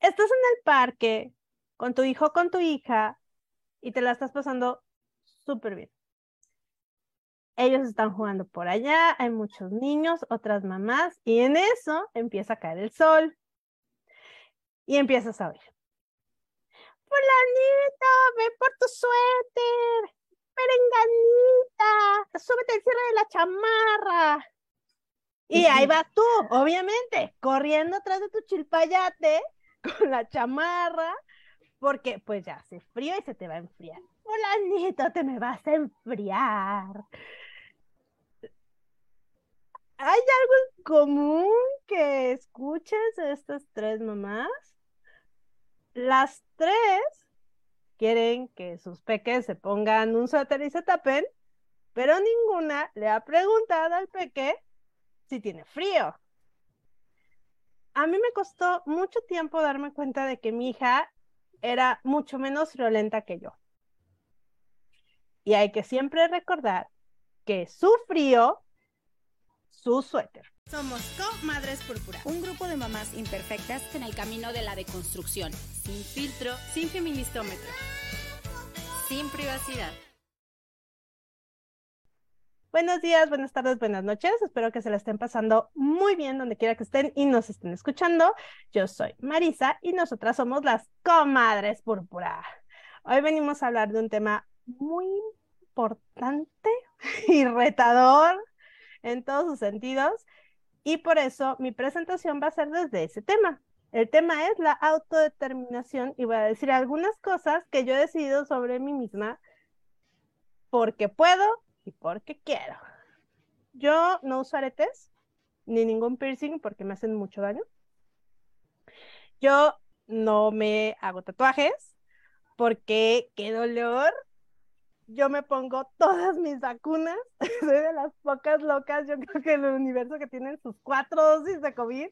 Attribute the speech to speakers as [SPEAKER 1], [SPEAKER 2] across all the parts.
[SPEAKER 1] estás en el parque con tu hijo, con tu hija, y te la estás pasando súper bien. Ellos están jugando por allá, hay muchos niños, otras mamás, y en eso empieza a caer el sol. Y empiezas a oír. Fulanito, ve por tu suéter. Perenganita, súbete el cierre de la chamarra. Y ahí vas tú, obviamente, corriendo atrás de tu chilpayate con la chamarra, porque pues ya hace frío y se te va a enfriar. Fulanito, te me vas a enfriar. ¿Hay algo en común que escuches de estas tres mamás? Las tres quieren que sus peques se pongan un suéter y se tapen, pero ninguna le ha preguntado al peque si tiene frío. A mí me costó mucho tiempo darme cuenta de que mi hija era mucho menos violenta que yo. Y hay que siempre recordar que su frío, su suéter.
[SPEAKER 2] Somos Comadres Púrpura, un grupo de mamás imperfectas en el camino de la deconstrucción, sin filtro, sin feministómetro, sin privacidad.
[SPEAKER 1] Buenos días, buenas tardes, buenas noches. Espero que se la estén pasando muy bien donde quiera que estén y nos estén escuchando. Yo soy Marisa y nosotras somos las Comadres Púrpura. Hoy venimos a hablar de un tema muy importante y retador en todos sus sentidos y por eso mi presentación va a ser desde ese tema. El tema es la autodeterminación y voy a decir algunas cosas que yo he decidido sobre mí misma porque puedo y porque quiero. Yo no uso aretes ni ningún piercing porque me hacen mucho daño. Yo no me hago tatuajes porque qué dolor. Yo me pongo todas mis vacunas. Soy de las pocas locas, yo creo que el universo que tienen sus cuatro dosis de COVID.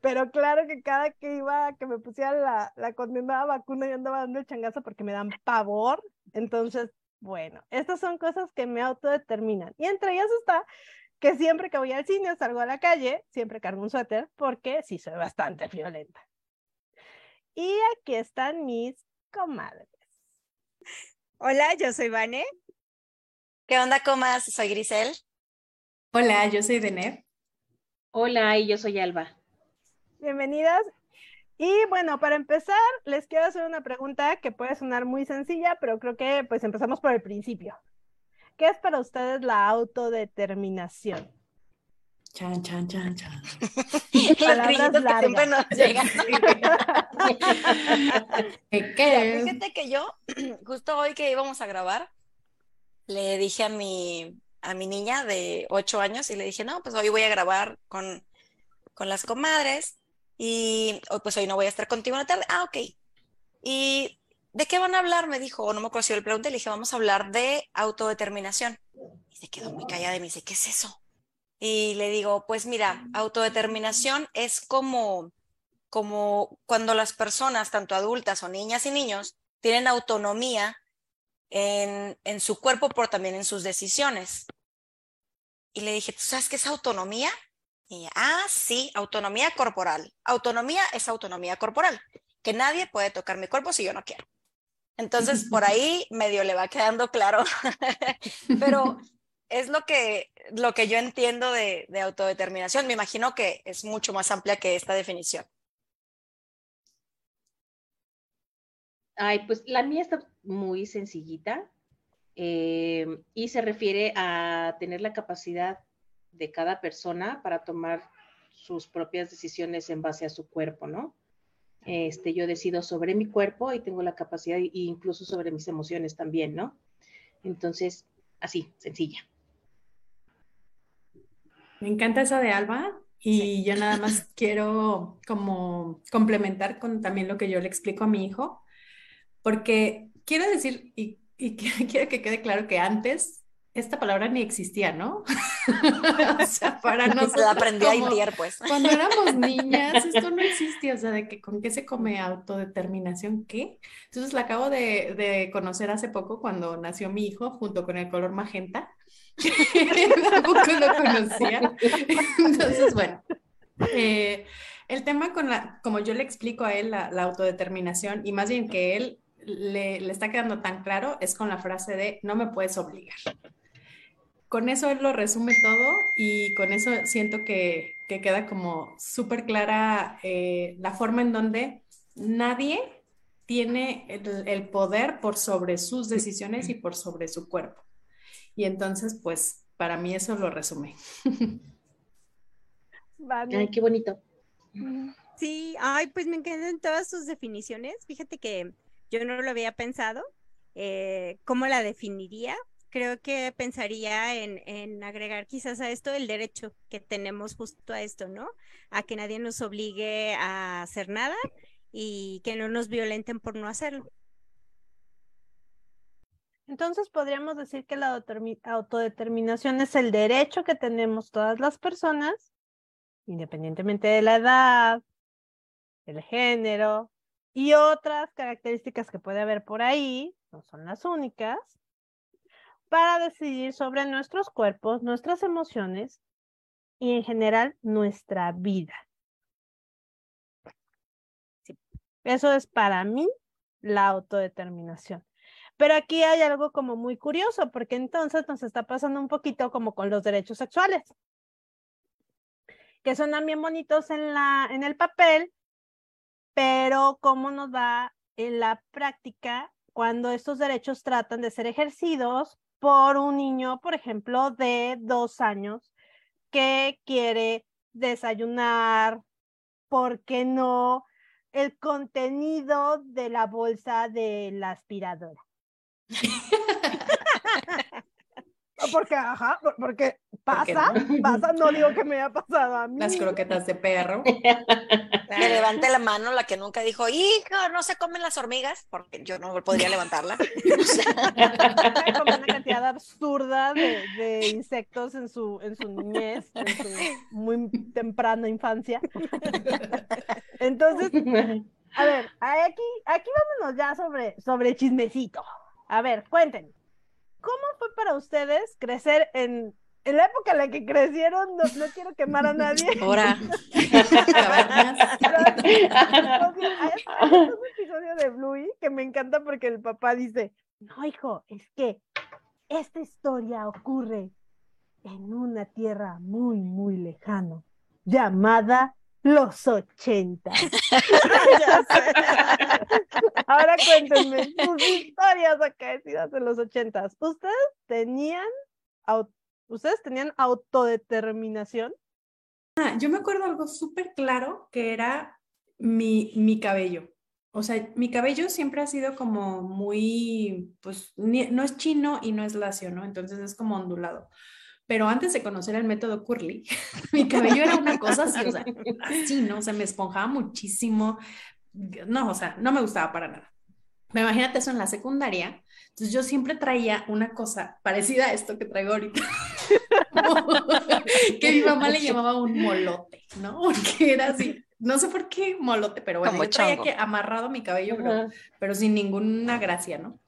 [SPEAKER 1] Pero claro que cada que iba, que me pusiera la, la condenada vacuna, yo andaba dando el changazo porque me dan pavor. Entonces, bueno, estas son cosas que me autodeterminan. Y entre ellas está que siempre que voy al cine o salgo a la calle, siempre cargo un suéter porque sí soy bastante violenta. Y aquí están mis comadres.
[SPEAKER 3] Hola, yo soy Vane. ¿Qué onda, comas? Soy Grisel.
[SPEAKER 4] Hola, yo soy Denet.
[SPEAKER 5] Hola, y yo soy Alba.
[SPEAKER 1] Bienvenidas y bueno, para empezar, les quiero hacer una pregunta que puede sonar muy sencilla, pero creo que pues empezamos por el principio. ¿Qué es para ustedes la autodeterminación?
[SPEAKER 4] Chan, chan, chan, chan.
[SPEAKER 3] Palabras largas. siempre nos llegan.
[SPEAKER 4] ¿Qué
[SPEAKER 3] Fíjate que yo, justo hoy que íbamos a grabar, le dije a mi, a mi niña de ocho años y le dije, no, pues hoy voy a grabar con, con las comadres y oh, pues hoy no voy a estar contigo en la tarde. Ah, ok. ¿Y de qué van a hablar? Me dijo, o no me acuerdo si yo le pregunté, le dije, vamos a hablar de autodeterminación. Y se quedó muy callada y me dice, ¿qué es eso? Y le digo, pues mira, autodeterminación es como, como cuando las personas, tanto adultas o niñas y niños, tienen autonomía en, en su cuerpo, pero también en sus decisiones. Y le dije, ¿tú sabes qué es autonomía? Y, ah, sí, autonomía corporal. Autonomía es autonomía corporal, que nadie puede tocar mi cuerpo si yo no quiero. Entonces, por ahí medio le va quedando claro, pero es lo que, lo que yo entiendo de, de autodeterminación. Me imagino que es mucho más amplia que esta definición.
[SPEAKER 5] Ay, pues la mía está muy sencillita eh, y se refiere a tener la capacidad de cada persona para tomar sus propias decisiones en base a su cuerpo, ¿no? Este, yo decido sobre mi cuerpo y tengo la capacidad e incluso sobre mis emociones también, ¿no? Entonces, así, sencilla.
[SPEAKER 4] Me encanta esa de Alba y yo nada más quiero como complementar con también lo que yo le explico a mi hijo, porque quiero decir, y, y quiero que quede claro que antes esta palabra ni existía, ¿no?
[SPEAKER 3] o sea, para nosotros. La aprendí a Intier, pues.
[SPEAKER 4] Cuando éramos niñas, esto no existía, o sea, de que con qué se come autodeterminación, ¿qué? Entonces la acabo de, de conocer hace poco cuando nació mi hijo, junto con el color magenta. Tampoco lo conocía. Entonces, bueno. Eh, El tema con la, como yo le explico a él, la, autodeterminación, y más bien que él le, le, está quedando tan claro, es con la frase de no me puedes obligar. Con eso él lo resume todo y con eso siento que, que queda como súper clara eh, la forma en donde nadie tiene el, el, poder por sobre sus decisiones y por sobre su cuerpo. Y entonces, pues, para mí eso lo resume.
[SPEAKER 5] Ay, qué bonito.
[SPEAKER 2] Sí, ay, pues me encantan todas sus definiciones. Fíjate que yo no lo había pensado. Eh, ¿Cómo la definiría? Creo que pensaría en, agregar quizás a esto el derecho que tenemos justo a esto, ¿no? A que nadie nos obligue a hacer nada y que no nos violenten por no hacerlo.
[SPEAKER 1] Entonces podríamos decir que la autodeterminación es el derecho que tenemos todas las personas independientemente de la edad, el género y otras características que puede haber por ahí, no son las únicas, para decidir sobre nuestros cuerpos, nuestras emociones y en general nuestra vida. Eso es para mí la autodeterminación. Pero aquí hay algo como muy curioso, porque entonces nos está pasando un poquito como con los derechos sexuales que suenan bien bonitos en, la, en el papel, pero cómo nos da en la práctica cuando estos derechos tratan de ser ejercidos por un niño, por ejemplo, de dos años que quiere desayunar, ¿por qué no? El contenido de la bolsa de la aspiradora. Porque, ajá, porque pasa, pasa, no digo que me haya pasado a mí.
[SPEAKER 4] Las croquetas de perro.
[SPEAKER 3] Me levante la mano la que nunca dijo, hijo, no se comen las hormigas, porque yo no podría levantarla.
[SPEAKER 1] Una cantidad absurda de, de, insectos en su, en su niñez, en su muy temprana infancia. Entonces, a ver, aquí, aquí vámonos ya sobre, sobre chismecito. A ver, cuéntenme. ¿Cómo fue para ustedes crecer en, en la época en la que crecieron? No, no quiero quemar a nadie.
[SPEAKER 3] Ahora.
[SPEAKER 1] Hay un episodio de Bluey que me encanta porque el papá dice, no, hijo, es que esta historia ocurre en una tierra muy, muy lejana, llamada los 80. Ahora cuéntenme sus historias acaecidas en los ochentas. ¿Ustedes tenían, ¿Ustedes tenían autodeterminación?
[SPEAKER 4] Ah, yo me acuerdo algo súper claro que era mi, mi cabello. O sea, mi cabello siempre ha sido como muy, pues, no es chino y no es lacio, ¿no? Entonces es como ondulado pero antes de conocer el método Curly, mi cabello era una cosa así, o sea, así, ¿no? O sea, me esponjaba muchísimo. No, o sea, no me gustaba para nada. Me imagínate eso en la secundaria. Entonces yo siempre traía una cosa parecida a esto que traigo ahorita. que mi mamá le llamaba un molote, ¿no? Porque era así, no sé por qué molote, pero bueno, yo traía que amarrado mi cabello, pero, pero sin ninguna gracia, ¿no?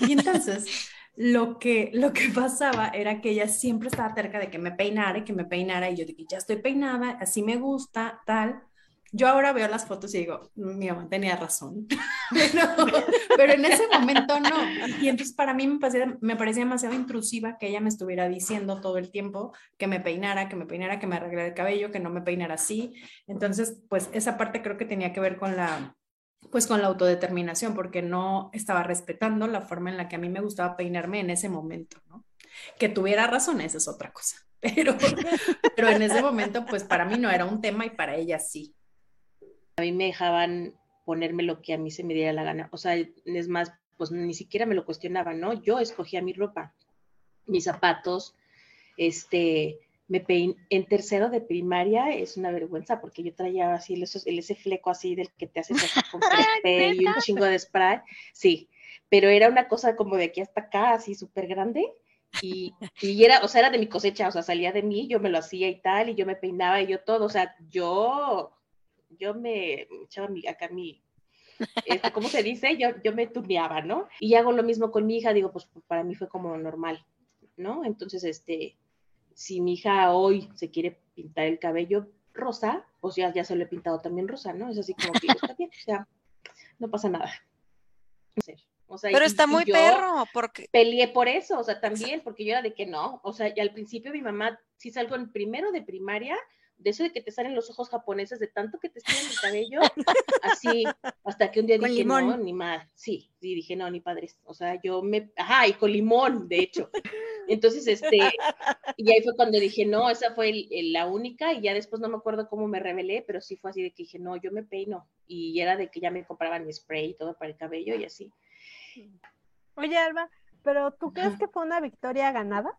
[SPEAKER 4] Y entonces lo que, lo que pasaba era que ella siempre estaba cerca de que me peinara y que me peinara y yo dije, ya estoy peinada, así me gusta, tal. Yo ahora veo las fotos y digo, mi mamá tenía razón, pero, en ese momento no. Y entonces para mí me parecía, me parecía demasiado intrusiva que ella me estuviera diciendo todo el tiempo que me peinara, que me peinara, que me arreglara el cabello, que no me peinara así. Entonces, pues esa parte creo que tenía que ver con la, pues con la autodeterminación, porque no estaba respetando la forma en la que a mí me gustaba peinarme en ese momento, ¿no? Que tuviera razón, esa es otra cosa, pero, pero en ese momento, pues para mí no era un tema y para ella sí.
[SPEAKER 5] A mí me dejaban ponerme lo que a mí se me diera la gana, o sea, es más, pues ni siquiera me lo cuestionaba, ¿no? Yo escogía mi ropa, mis zapatos, este, me peiné en tercero de primaria, es una vergüenza porque yo traía así el, ese fleco así del que te haces así con y un chingo de spray, sí, pero era una cosa como de aquí hasta acá, así súper grande, y, y, era, o sea, era de mi cosecha, o sea, salía de mí, yo me lo hacía y tal, y yo me peinaba y yo todo, o sea, yo, yo me echaba mi, acá mi, este, ¿cómo se dice? Yo, yo me tuneaba, ¿no? Y hago lo mismo con mi hija, digo, pues para mí fue como normal, ¿no? Entonces, este, si mi hija hoy se quiere pintar el cabello, rosa, pues ya, ya se lo he pintado también rosa, ¿no? Es así como que está bien, o sea, no pasa nada. No sé. O sea,
[SPEAKER 3] Pero está muy
[SPEAKER 5] yo
[SPEAKER 3] perro, porque
[SPEAKER 5] Peleé por eso, o sea, también, porque yo era de que no, o sea, y al principio mi mamá, sí salgo en primero de primaria, de eso de que te salen los ojos japoneses, de tanto que te estiran el cabello, así, hasta que un día
[SPEAKER 2] Con
[SPEAKER 5] dije,
[SPEAKER 2] limón.
[SPEAKER 5] no, ni más, sí, sí, dije, no, ni padres, o sea, yo me, ajá, y con limón, de hecho. Entonces, este, y ahí fue cuando dije, no, esa fue el- el- la única, y ya después no me acuerdo cómo me revelé, pero sí fue así de que dije, no, yo me peino, y era de que ya me compraban mi spray y todo para el cabello y así.
[SPEAKER 1] Oye, Alba, ¿pero tú crees que fue una victoria ganada?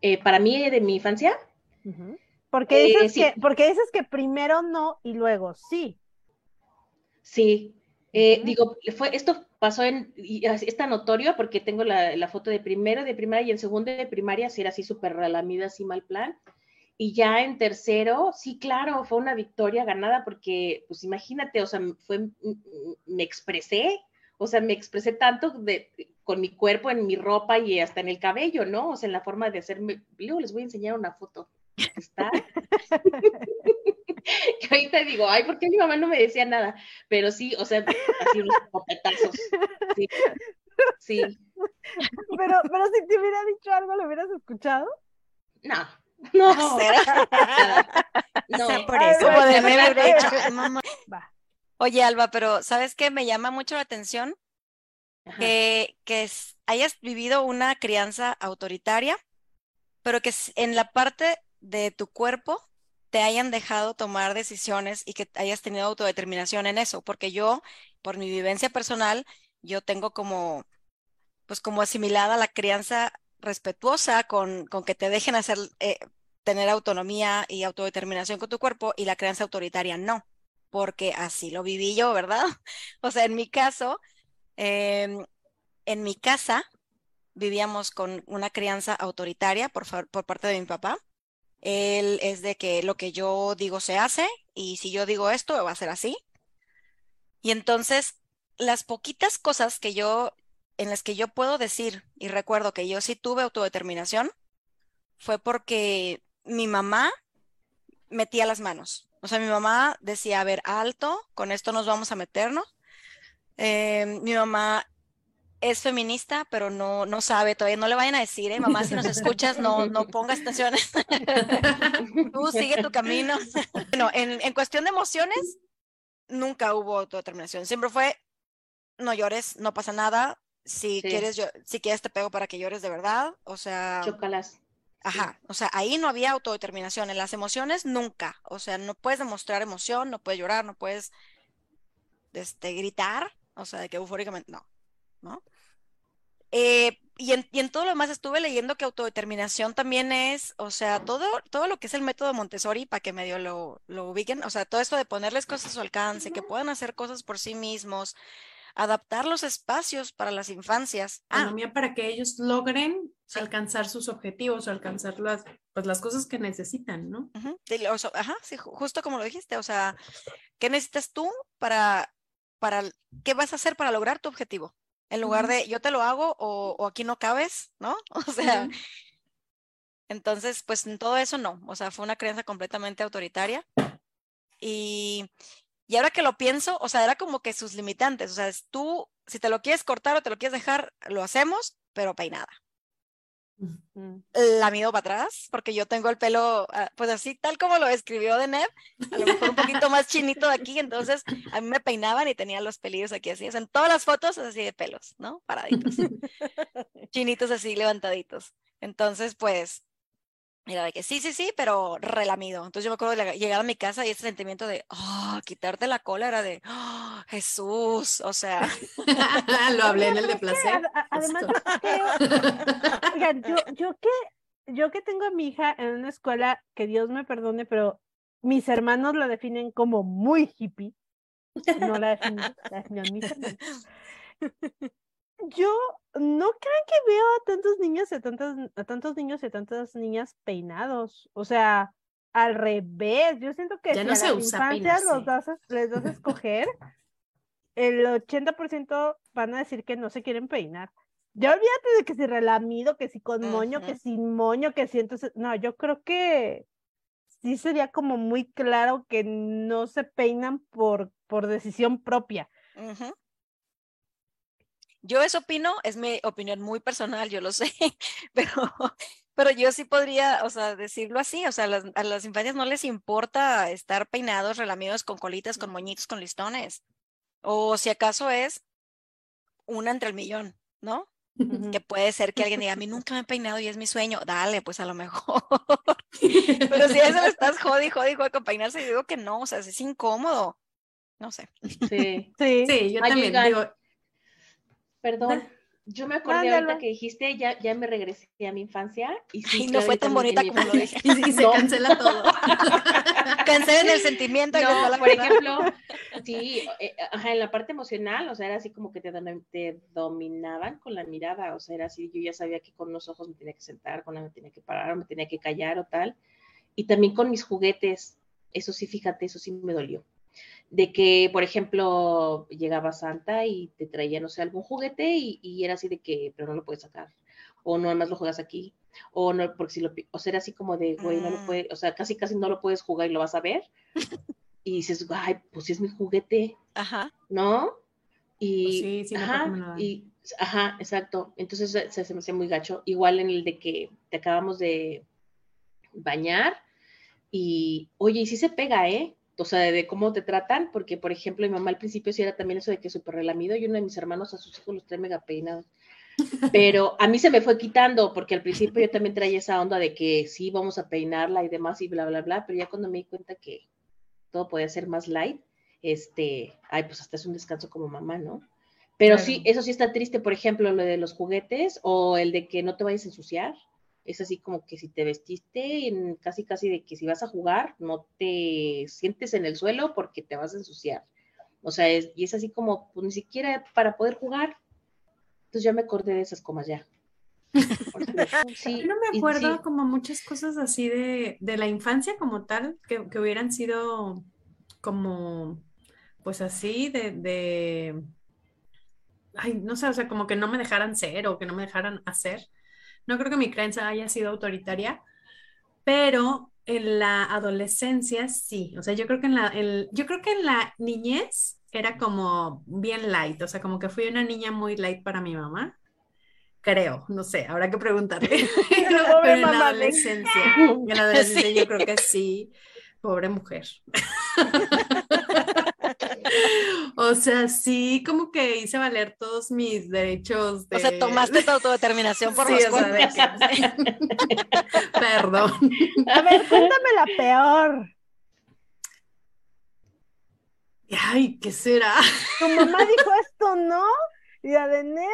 [SPEAKER 5] Eh, para mí, de mi infancia,
[SPEAKER 1] Porque
[SPEAKER 5] Eh,
[SPEAKER 1] dices
[SPEAKER 5] sí.
[SPEAKER 1] que, porque dices que primero no y luego sí.
[SPEAKER 5] Sí, eh,
[SPEAKER 1] Ujú.
[SPEAKER 5] digo, fue, esto pasó en, y es tan notorio porque tengo la, la foto de primero de primaria y en segundo de primaria sí era así súper relamida, así mal plan. Y ya en tercero, sí, claro, fue una victoria ganada porque, pues imagínate, o sea, fue, me expresé, o sea, me expresé tanto de, con mi cuerpo, en mi ropa y hasta en el cabello, ¿no? O sea, en la forma de hacerme, luego les voy a enseñar una foto. Está. que ahorita digo, ay, ¿por qué mi mamá no me decía nada? Pero sí, o sea, así unos copetazos. Sí. Sí.
[SPEAKER 1] Pero, pero si te hubiera dicho algo, ¿lo hubieras escuchado?
[SPEAKER 5] No. No. No.
[SPEAKER 2] O sea, por eso.
[SPEAKER 3] Oye, Alba, pero ¿sabes qué? Me llama mucho la atención
[SPEAKER 5] Ajá.
[SPEAKER 3] que, que es- hayas vivido una crianza autoritaria, pero que en la parte de tu cuerpo te hayan dejado tomar decisiones y que hayas tenido autodeterminación en eso, porque yo, por mi vivencia personal, yo tengo como, pues como asimilada la crianza respetuosa con, con que te dejen hacer, eh, tener autonomía y autodeterminación con tu cuerpo y la crianza autoritaria no, porque así lo viví yo, ¿verdad? O sea, en mi caso, em, en mi casa vivíamos con una crianza autoritaria por, por parte de mi papá. Él es de que lo que yo digo se hace y si yo digo esto va a ser así. Y entonces, las poquitas cosas que yo, en las que yo puedo decir y recuerdo que yo sí tuve autodeterminación, fue porque mi mamá metía las manos. O sea, mi mamá decía, a ver, alto, con esto nos vamos a meternos. Eh, mi mamá es feminista, pero no, no sabe, todavía no le vayan a decir, eh, mamá, si nos escuchas, no, no pongas atención. Tú sigue tu camino. Bueno, en, en cuestión de emociones, nunca hubo autodeterminación. Siempre fue, no llores, no pasa nada. Si
[SPEAKER 5] Sí.
[SPEAKER 3] quieres, yo, si quieres te pego para que llores de verdad. O sea,
[SPEAKER 5] Chócalas.
[SPEAKER 3] Ajá, o sea, ahí no había autodeterminación. En las emociones, nunca. O sea, no puedes demostrar emoción, no puedes llorar, no puedes este, gritar, o sea, de que eufóricamente, no, ¿no? Eh, y, en, y en todo lo demás estuve leyendo que autodeterminación también es, o sea, todo, todo lo que es el método Montessori, para que medio lo, lo ubiquen, o sea, todo esto de ponerles cosas a su alcance, que puedan hacer cosas por sí mismos, adaptar los espacios para las infancias. Ah,
[SPEAKER 4] para que ellos logren
[SPEAKER 3] Sí.
[SPEAKER 4] alcanzar sus objetivos, alcanzar las, pues, las cosas que necesitan, ¿no?
[SPEAKER 3] Ujú, sí, o sea, ajá, sí, ju- justo como lo dijiste, o sea, ¿qué necesitas tú para, para, qué vas a hacer para lograr tu objetivo? En lugar de yo te lo hago o, o aquí no cabes, ¿no? O sea, entonces, pues en todo eso no, o sea, fue una creencia completamente autoritaria. Y, y ahora que lo pienso, o sea, era como que sus limitantes, o sea, es tú, si te lo quieres cortar o te lo quieres dejar, lo hacemos, pero peinada. La mido para atrás, porque yo tengo el pelo, ah, pues así, tal como lo escribió de Ned, a lo mejor un poquito más chinito de aquí, entonces a mí me peinaban y tenía los pelillos aquí así, o sea, en todas las fotos así de pelos, ¿no? Paraditos, chinitos así levantaditos. Entonces, pues, era de que sí, sí, sí, pero relamido. Entonces yo me acuerdo de llegar a mi casa y ese sentimiento de, oh, quitarte la cola era de, oh, Jesús, o sea,
[SPEAKER 4] Lo hablé en el de
[SPEAKER 1] que
[SPEAKER 4] placer.
[SPEAKER 1] ad- a- además, yo creo- oigan, yo, yo que, yo que tengo a mi hija en una escuela, que Dios me perdone, pero mis hermanos la definen como muy hippie. No la definen, la definen mis hermanos. Yo no creo que veo a tantos niños y a tantas, a tantos niños y a tantas niñas peinados. O sea, al revés. Yo siento que
[SPEAKER 4] Ya
[SPEAKER 1] si
[SPEAKER 4] no
[SPEAKER 1] a
[SPEAKER 4] se
[SPEAKER 1] las
[SPEAKER 4] usa
[SPEAKER 1] infancias los das a- les das a escoger, el 80% van a decir que no se quieren peinar. Ya olvídate de que si relamido, que si con moño, que
[SPEAKER 3] Ujú.
[SPEAKER 1] sin moño, que si entonces, no, yo creo que sí sería como muy claro que no se peinan por, por decisión propia.
[SPEAKER 3] Ujú. Yo eso opino, es mi opinión muy personal, yo lo sé, pero, pero yo sí podría, o sea, decirlo así, o sea, las- a las infancias no les importa estar peinados, relamidos con colitas, con moñitos, con listones, o si acaso es una entre el millón, ¿no? Que puede ser que alguien diga, a mí nunca me he peinado y es mi sueño, dale, pues a lo mejor. Pero si a eso le estás jodi, jodi, jodi con peinarse, yo digo que no, o sea, es incómodo. No sé.
[SPEAKER 5] Sí.
[SPEAKER 1] Sí.
[SPEAKER 4] Sí, yo
[SPEAKER 5] Ay,
[SPEAKER 4] también digo,
[SPEAKER 5] Perdón, yo me acordé
[SPEAKER 1] Mándalo.
[SPEAKER 5] ahorita que dijiste, ya, ya me regresé a mi infancia. Y sí,
[SPEAKER 3] Ay, no fue tan bonita como lo dije.
[SPEAKER 4] y, y se
[SPEAKER 5] No.
[SPEAKER 4] cancela todo.
[SPEAKER 3] Cancelen el sentimiento.
[SPEAKER 5] No, por
[SPEAKER 3] verdad.
[SPEAKER 5] ejemplo, sí, eh, ajá, en la parte emocional, o sea, era así como que te, te dominaban con la mirada, o sea, era así, yo ya sabía que con unos ojos me tenía que sentar, con la me tenía que parar, o me tenía que callar o tal. Y también con mis juguetes, eso sí, fíjate, eso sí me dolió. De que, por ejemplo, llegaba Santa y te traía, no sé, algún juguete y, y era así de que, pero no lo puedes sacar, o no, además lo juegas aquí, o no, porque si lo, o sea, era así como de, güey, no lo
[SPEAKER 3] Mm.
[SPEAKER 5] puedes, o sea, casi casi no lo puedes jugar y lo vas a ver. Y dices, ay, pues sí es mi juguete,
[SPEAKER 3] Ajá.
[SPEAKER 5] ¿no? Y,
[SPEAKER 4] Pues sí, sí,
[SPEAKER 5] ajá, y, ajá, exacto. Entonces se, se me hacía muy gacho. Igual en el de que te acabamos de bañar y, oye, y sí se pega, ¿eh? O sea, de cómo te tratan, porque, por ejemplo, mi mamá al principio sí era también eso de que súper relamido y uno de mis hermanos a sus hijos los trae mega peinados. Pero a mí se me fue quitando, porque al principio yo también traía esa onda de que sí, vamos a peinarla y demás y bla, bla, bla, pero ya cuando me di cuenta que todo podía ser más light, este, ay, pues hasta es un descanso como mamá, ¿no? Pero
[SPEAKER 4] Claro.
[SPEAKER 5] sí, eso sí está triste, por ejemplo, lo de los juguetes o el de que no te vayas a ensuciar. Es así como que si te vestiste, en casi casi de que si vas a jugar, no te sientes en el suelo porque te vas a ensuciar. O sea, es, y es así como, pues ni siquiera para poder jugar. Entonces ya me acordé de esas comas ya. Sí,
[SPEAKER 4] Yo no me acuerdo
[SPEAKER 5] sí.
[SPEAKER 4] como muchas cosas así de, de la infancia como tal, que, que hubieran sido como, pues así, de, de, ay, no sé, o sea, como que no me dejaran ser o que no me dejaran hacer. No creo que mi crianza haya sido autoritaria, pero en la adolescencia sí. O sea, yo creo que en la, en- yo creo que en la niñez era como bien light, o sea, como que fui una niña muy light para mi mamá. Creo, no sé, habrá que preguntarle. Pero en la
[SPEAKER 1] mamá,
[SPEAKER 4] adolescencia, en la adolescencia
[SPEAKER 3] Sí.
[SPEAKER 4] yo creo que sí, pobre mujer. O sea, sí, como que hice valer todos mis derechos de...
[SPEAKER 3] O sea, tomaste tu autodeterminación por
[SPEAKER 4] Sí,
[SPEAKER 3] los cuernos.
[SPEAKER 4] Perdón.
[SPEAKER 1] A ver, cuéntame la peor.
[SPEAKER 4] Ay, ¿qué será?
[SPEAKER 1] Tu mamá dijo esto, ¿no? Y Ned,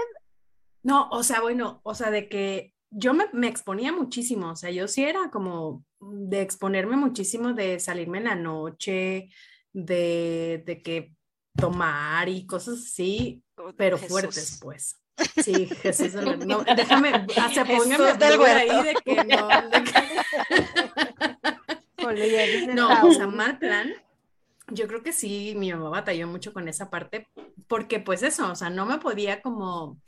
[SPEAKER 4] No, o sea, bueno, o sea, de que yo me, me exponía muchísimo, o sea, yo sí era como de exponerme muchísimo, de salirme en la noche, de, de que tomar y cosas así, pero
[SPEAKER 3] Jesús.
[SPEAKER 4] fuertes, pues. Sí, Jesús, del no, déjame, hasta póngame blur ahí de que no, de que- No, o sea, mal plan. Yo creo que sí, mi mamá batalló mucho con esa parte, porque pues eso, o sea, no me podía como,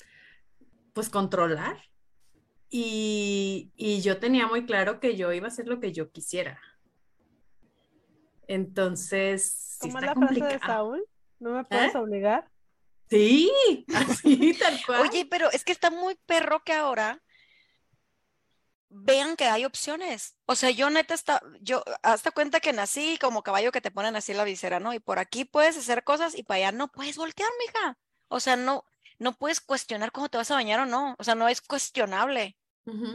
[SPEAKER 4] pues controlar. Y, y yo tenía muy claro que yo iba a hacer lo que yo quisiera. Entonces, sí
[SPEAKER 1] ¿Cómo es la frase de
[SPEAKER 4] complicado.
[SPEAKER 1] Saúl? ¿No me puedes
[SPEAKER 4] ¿Eh?
[SPEAKER 1] obligar?
[SPEAKER 4] Sí, así, tal cual.
[SPEAKER 3] Oye, pero es que está muy perro que ahora vean que hay opciones. O sea, yo neta está, yo hasta cuenta que nací como caballo que te ponen así en la visera, ¿no? Y por aquí puedes hacer cosas y para allá no puedes voltear, mija. O sea, no, no puedes cuestionar cómo te vas a bañar o no. O sea, no es cuestionable.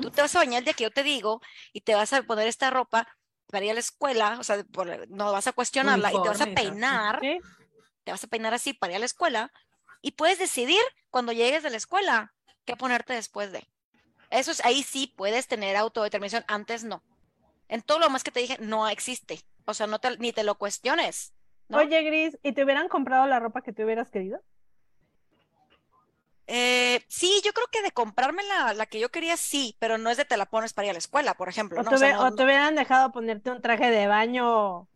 [SPEAKER 3] Tú te vas a bañar el día que yo te digo y te vas a poner esta ropa para ir a la escuela, o sea, por- no vas a cuestionarla y te vas a peinar,
[SPEAKER 1] ¿Sí?
[SPEAKER 3] te vas a peinar así para ir a la escuela y puedes decidir cuando llegues de la escuela qué ponerte después de. Eso es, ahí sí puedes tener autodeterminación, antes no. En todo lo más que te dije, no existe. O sea, no te- ni te lo cuestiones. ¿no?
[SPEAKER 1] Oye, Gris, ¿y te hubieran comprado la ropa que te hubieras querido?
[SPEAKER 3] Eh, sí, yo creo que de comprarme la, la que yo quería, sí, pero no es de te la pones para ir a la escuela, por ejemplo.
[SPEAKER 1] ¿O,
[SPEAKER 3] ¿no?
[SPEAKER 1] te,
[SPEAKER 3] O sea,
[SPEAKER 1] hubie-
[SPEAKER 3] no-
[SPEAKER 1] o te hubieran dejado ponerte un traje de baño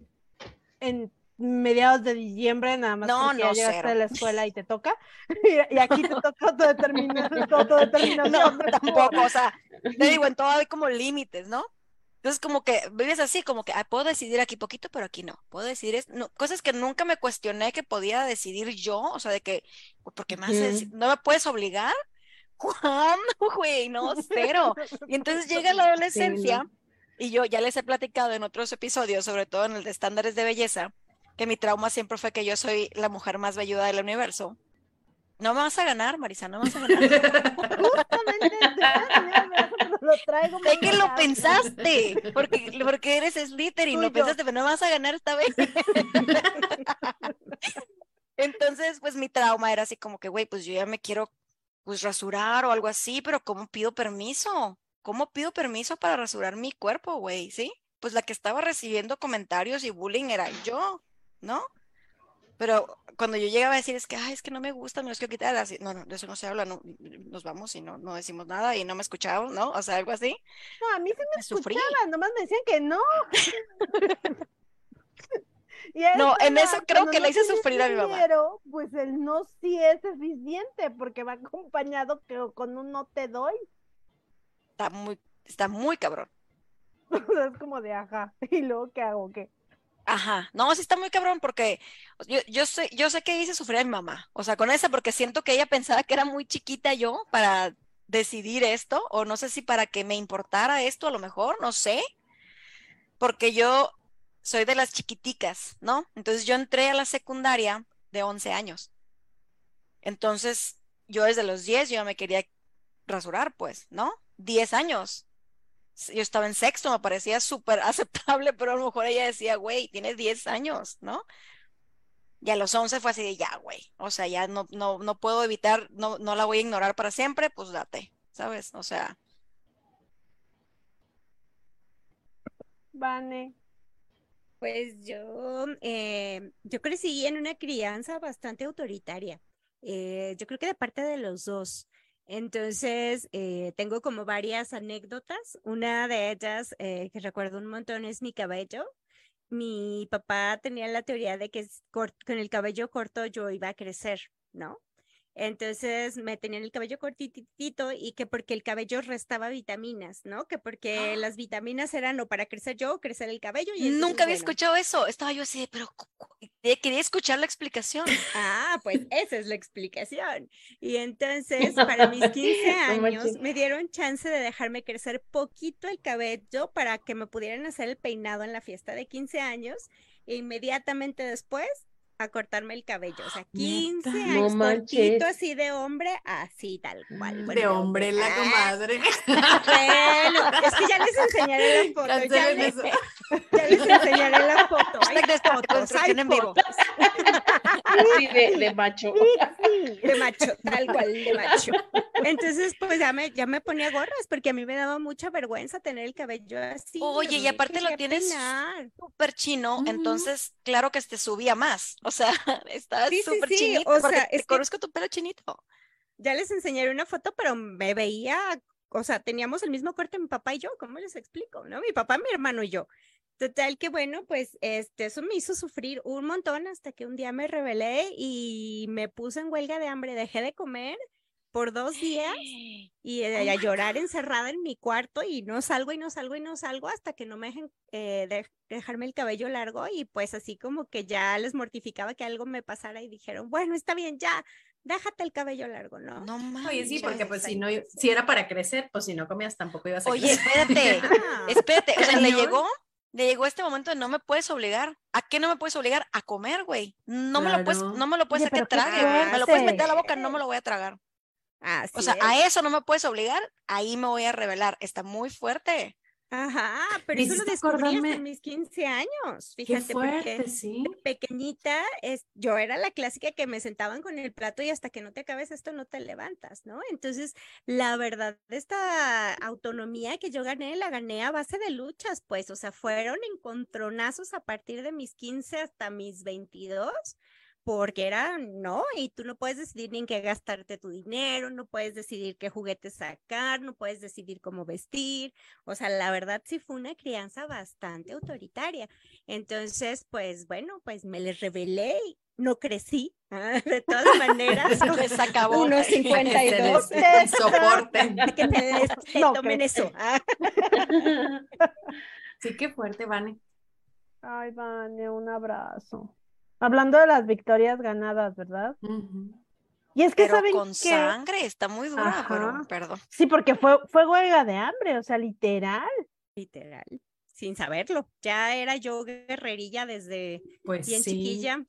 [SPEAKER 1] en mediados de diciembre, nada más
[SPEAKER 3] No,
[SPEAKER 1] porque ya
[SPEAKER 3] no,
[SPEAKER 1] llegaste
[SPEAKER 3] cero.
[SPEAKER 1] de la escuela y te toca? Y, y aquí te toca autodeterminar, autodeterminación.
[SPEAKER 3] No, tampoco, o sea, te digo, en todo hay como límites, ¿no? Entonces, como que vives así, como que ah, puedo decidir aquí poquito, pero aquí no. Puedo decidir es, no, cosas que nunca me cuestioné que podía decidir yo, o sea, de que, porque hace, no me puedes obligar. ¿Cuándo, güey? No, cero. Y entonces llega la adolescencia y yo ya les he platicado en otros episodios, sobre todo en el de estándares de belleza, que mi trauma siempre fue que yo soy la mujer más velluda del universo. No me vas a ganar, Marisa, no me vas a ganar.
[SPEAKER 1] Justamente, lo traigo.
[SPEAKER 3] Sé que lo pensaste, porque, porque eres y lo pensaste, pero no vas a ganar esta vez. Entonces, pues mi trauma era así como que, güey, pues yo ya me quiero pues rasurar o algo así, pero ¿cómo pido permiso? ¿Cómo pido permiso para rasurar mi cuerpo, güey? ¿Sí? Pues la que estaba recibiendo comentarios y bullying era yo, ¿no? Pero cuando yo llegaba a decir, es que, ay, es que no me gusta, no es que quitar, así, no, no, de eso no se habla, no, nos vamos y no, no decimos nada y no me escuchaban, ¿no? O sea, algo así.
[SPEAKER 1] No, a mí sí me, me escuchaban, nomás me decían que no.
[SPEAKER 3] no, en eso creo que le hice sufrir a mi mamá.
[SPEAKER 1] Pero, pues el no sí es eficiente porque va acompañado que con un no te doy.
[SPEAKER 3] Está muy, está muy cabrón.
[SPEAKER 1] es como de ajá. ¿Y luego qué hago? ¿Qué?
[SPEAKER 3] Ajá, no, sí está muy cabrón porque yo, yo sé, yo sé que hice sufrir a mi mamá, o sea, con esa porque siento que ella pensaba que era muy chiquita yo para decidir esto, o no sé si para que me importara esto, a lo mejor, no sé, porque yo soy de las chiquiticas, ¿no? Entonces yo entré a la secundaria de 11 años. Entonces, yo desde los 10 yo me quería rasurar, pues, ¿no? 10 años yo estaba en sexto, me parecía súper aceptable, pero a lo mejor ella decía, güey, tienes 10 años, ¿no? Y a los 11 fue así de, ya, güey, o sea, ya no, no, no puedo evitar, no, no la voy a ignorar para siempre, pues date, ¿sabes? O sea.
[SPEAKER 1] Vane.
[SPEAKER 2] Pues yo, eh, yo crecí en una crianza bastante autoritaria. Eh, yo creo que de parte de los dos. Entonces, eh, tengo como varias anécdotas. Una de ellas eh, que recuerdo un montón es mi cabello. Mi papá tenía la teoría de que con el cabello corto yo iba a crecer, ¿no? Entonces me tenían el cabello cortitito y que porque el cabello restaba vitaminas, ¿no? Que porque las vitaminas eran o para crecer yo o crecer el cabello. Y
[SPEAKER 3] Nunca había escuchado eso. Estaba yo así, pero quería escuchar la explicación.
[SPEAKER 2] Ah, pues esa es la explicación. Y entonces, para mis 15 años, me dieron chance de dejarme crecer poquito el cabello para que me pudieran hacer el peinado en la fiesta de 15 años. E inmediatamente después a cortarme el cabello. O sea, 15 años, cortito así de hombre, así tal cual.
[SPEAKER 4] de hombre, la comadre.
[SPEAKER 2] Bueno, es que ya les enseñaré la foto. Ya, les, ya les enseñaré la foto. Hay fotos, hay en vivo.
[SPEAKER 5] Sí, de, de, macho.
[SPEAKER 2] De macho, tal cual, de macho. Entonces, pues ya me, ya me ponía gorras porque a mí me daba mucha vergüenza tener el cabello así.
[SPEAKER 3] Oye, y aparte lo tienes súper chino, entonces, claro que te subía más. O sea, está súper chinito. O sea, te conozco tu pelo chinito.
[SPEAKER 2] Ya les enseñaré una foto, pero me veía, o sea, teníamos el mismo corte mi papá y yo, ¿cómo les explico? ¿No? Mi papá, mi hermano y yo. Total que bueno, pues este, eso me hizo sufrir un montón hasta que un día me rebelé y me puse en huelga de hambre, dejé de comer por dos días y oh a llorar encerrada en mi cuarto y no salgo y no salgo y no salgo hasta que no me dejen eh, dejarme el cabello largo y pues así como que ya les mortificaba que algo me pasara y dijeron, bueno, está bien, ya, déjate el cabello largo, ¿no?
[SPEAKER 3] No mames.
[SPEAKER 4] Oye, sí, porque pues si no, si era para crecer, pues si no comías tampoco ibas a
[SPEAKER 3] Oye, espérate, ah. espérate, o sea, le llegó, le llegó este momento de no me puedes obligar. ¿A qué no me puedes obligar? A comer, güey. No me lo puedes, no me lo puedes hacer que trague, Me lo puedes meter a la boca, no me lo voy a tragar o sea, a eso no me puedes obligar, ahí me voy a revelar. Está muy fuerte.
[SPEAKER 2] Ajá, pero eso lo descubrí en mis 15 años. Fíjate, porque pequeñita, es, yo era la clásica que me sentaban con el plato y hasta que no te acabes esto no te levantas, ¿no? Entonces, la verdad, esta autonomía que yo gané, la gané a base de luchas, pues, o sea, fueron encontronazos a partir de mis 15 hasta mis 22 porque era, no, y tú no puedes decidir ni en qué gastarte tu dinero, no puedes decidir qué juguetes sacar, no puedes decidir cómo vestir, o sea, la verdad sí fue una crianza bastante autoritaria. Entonces, pues bueno, pues me les revelé no crecí. De todas maneras,
[SPEAKER 3] Les acabó.
[SPEAKER 2] 1.52.
[SPEAKER 4] Se soporte.
[SPEAKER 2] Que te, te
[SPEAKER 1] No
[SPEAKER 2] tomen
[SPEAKER 1] crecí.
[SPEAKER 2] eso. Ah,
[SPEAKER 4] Sí, qué fuerte, Vane.
[SPEAKER 1] Ay, Vane, un abrazo. Hablando de las victorias ganadas, ¿verdad? Y es que
[SPEAKER 3] Pero
[SPEAKER 1] saben
[SPEAKER 3] con
[SPEAKER 1] que
[SPEAKER 3] sangre, está muy dura, pero perdón.
[SPEAKER 1] sí, porque fue, fue huelga de hambre, o sea, literal.
[SPEAKER 2] Literal. Sin saberlo. Ya era yo guerrerilla desde
[SPEAKER 4] Pues
[SPEAKER 2] bien
[SPEAKER 4] sí.
[SPEAKER 2] chiquilla.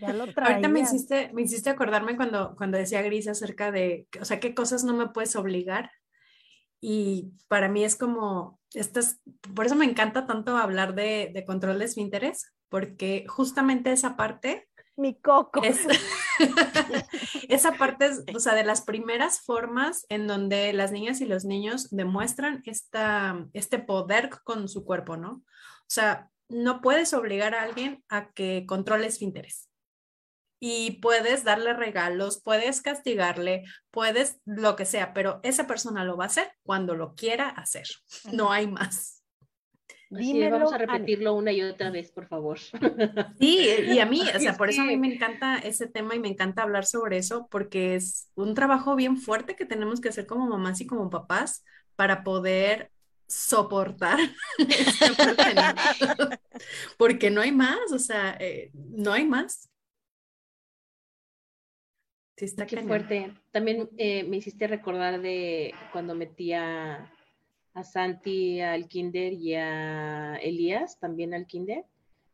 [SPEAKER 1] Ya lo
[SPEAKER 4] Ahorita me
[SPEAKER 1] traía.
[SPEAKER 4] hiciste, me hiciste acordarme cuando, cuando decía Gris acerca de, o sea, qué cosas no me puedes obligar. Y para mí es como, estas, por eso me encanta tanto hablar de, de control de esfínteres, porque justamente esa parte
[SPEAKER 1] Mi coco.
[SPEAKER 4] es, esa parte es, o sea, de las primeras formas en donde las niñas y los niños demuestran esta, este poder con su cuerpo, ¿no? O sea, no puedes obligar a alguien a que controle esfínteres. Y puedes darle regalos, puedes castigarle, puedes lo que sea, pero esa persona lo va a hacer cuando lo quiera hacer. No hay más.
[SPEAKER 5] Es,
[SPEAKER 1] Dímelo,
[SPEAKER 5] vamos a repetirlo una y otra vez, por favor.
[SPEAKER 4] Sí, y a mí, o sea, por eso a mí me encanta ese tema y me encanta hablar sobre eso, porque es un trabajo bien fuerte que tenemos que hacer como mamás y como papás para poder soportar ¿no? Porque no hay más, o sea, eh, no hay más. Sí, está
[SPEAKER 5] Qué
[SPEAKER 4] cañón.
[SPEAKER 5] fuerte. También eh, me hiciste recordar de cuando metí a, Santi al kinder y a Elías también al kinder,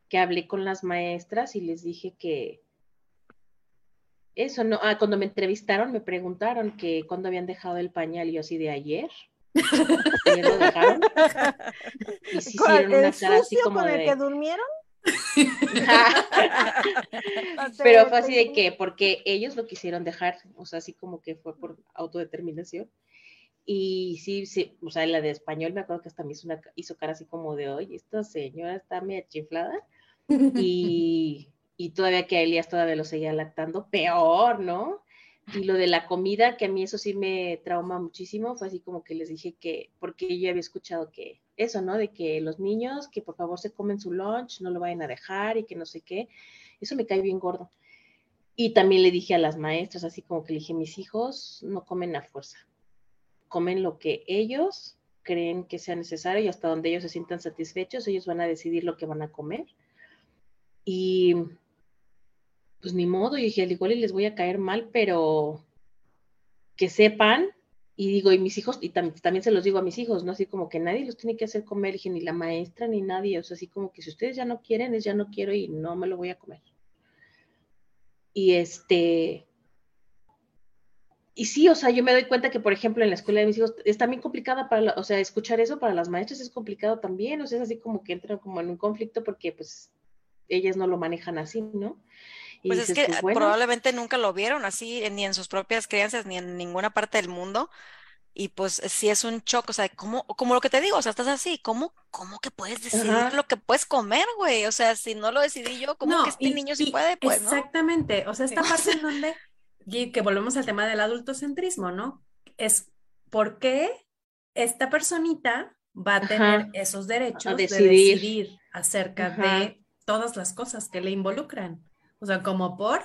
[SPEAKER 5] que hablé con las maestras y les dije que eso, no, ah, cuando me entrevistaron me preguntaron que cuándo habían dejado el pañal y yo así de ayer. Ayer lo dejaron. Y
[SPEAKER 1] ¿Con
[SPEAKER 5] hicieron
[SPEAKER 1] el
[SPEAKER 5] una cara así
[SPEAKER 1] sucio
[SPEAKER 5] como
[SPEAKER 1] con el
[SPEAKER 5] de...
[SPEAKER 1] que durmieron?
[SPEAKER 5] Pero fue así de que, porque ellos lo quisieron dejar, o sea, así como que fue por autodeterminación. Y sí, sí, o sea, la de español me acuerdo que hasta me hizo, una, hizo cara así como de, oye, esta señora está media chiflada. Y, y todavía que a Elías todavía lo seguía lactando, peor, ¿no? Y lo de la comida, que a mí eso sí me trauma muchísimo, fue así como que les dije que, porque yo había escuchado que eso, ¿no? De que los niños, que por favor se comen su lunch, no lo vayan a dejar y que no sé qué. Eso me cae bien gordo. Y también le dije a las maestras, así como que le dije, mis hijos no comen a fuerza, comen lo que ellos creen que sea necesario y hasta donde ellos se sientan satisfechos, ellos van a decidir lo que van a comer. Y pues ni modo, yo dije, al igual y les voy a caer mal, pero que sepan, y digo, y mis hijos, y tam- también se los digo a mis hijos, ¿no? Así como que nadie los tiene que hacer comer, dije, ni la maestra, ni nadie, o sea, así como que si ustedes ya no quieren, es ya no quiero y no me lo voy a comer. Y este, y sí, o sea, yo me doy cuenta que, por ejemplo, en la escuela de mis hijos es también complicada para, la- o sea, escuchar eso para las maestras es complicado también, o sea, es así como que entran como en un conflicto porque, pues, ellas no lo manejan así, ¿no? Y
[SPEAKER 3] Pues es que
[SPEAKER 5] pues, bueno,
[SPEAKER 3] probablemente nunca lo vieron así, en- ni en sus propias crianzas, ni en ninguna parte del mundo. Y pues sí es un shock, o sea, como, como lo que te digo, o sea, estás así, ¿cómo, cómo que puedes decidir
[SPEAKER 5] Ajá.
[SPEAKER 3] lo que puedes comer, güey? O sea, si no lo decidí yo, ¿cómo
[SPEAKER 4] No,
[SPEAKER 3] que este
[SPEAKER 4] y-
[SPEAKER 3] niño sí
[SPEAKER 4] y
[SPEAKER 3] puede? Pues, ¿no?
[SPEAKER 4] Exactamente, o sea, esta parte en donde, y que volvemos al tema del adultocentrismo, ¿no? Es por qué esta personita va a tener
[SPEAKER 5] Ajá,
[SPEAKER 4] esos derechos de
[SPEAKER 5] decidir.
[SPEAKER 4] acerca
[SPEAKER 5] Ajá.
[SPEAKER 4] de todas las cosas que le involucran. O sea, como por,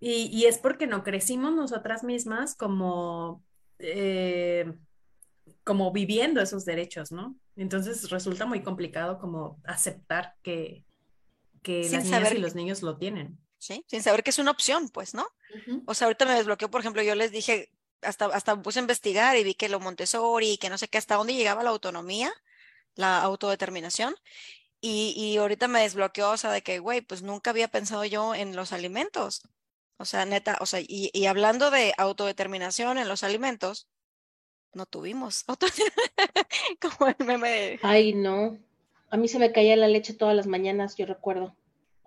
[SPEAKER 4] y, y es porque no crecimos nosotras mismas como, eh, como viviendo esos derechos, ¿no? Entonces resulta muy complicado como aceptar que, que
[SPEAKER 3] Sin
[SPEAKER 4] las niñas
[SPEAKER 3] saber
[SPEAKER 4] y
[SPEAKER 3] que-
[SPEAKER 4] los niños lo tienen.
[SPEAKER 3] ¿Sí? Sin saber que es una opción, pues, ¿no? O sea, ahorita me desbloqueó, por ejemplo, yo les dije, hasta, hasta me puse a investigar y vi que lo Montessori y que no sé qué, hasta dónde llegaba la autonomía, la autodeterminación. Y, y ahorita me desbloqueó, o sea, de que, güey, pues nunca había pensado yo en los alimentos. O sea, neta, o sea, y, y hablando de autodeterminación en los alimentos, no tuvimos autodeterminación. Como el meme de...
[SPEAKER 5] Ay, no. A mí se me caía la leche todas las mañanas, yo recuerdo.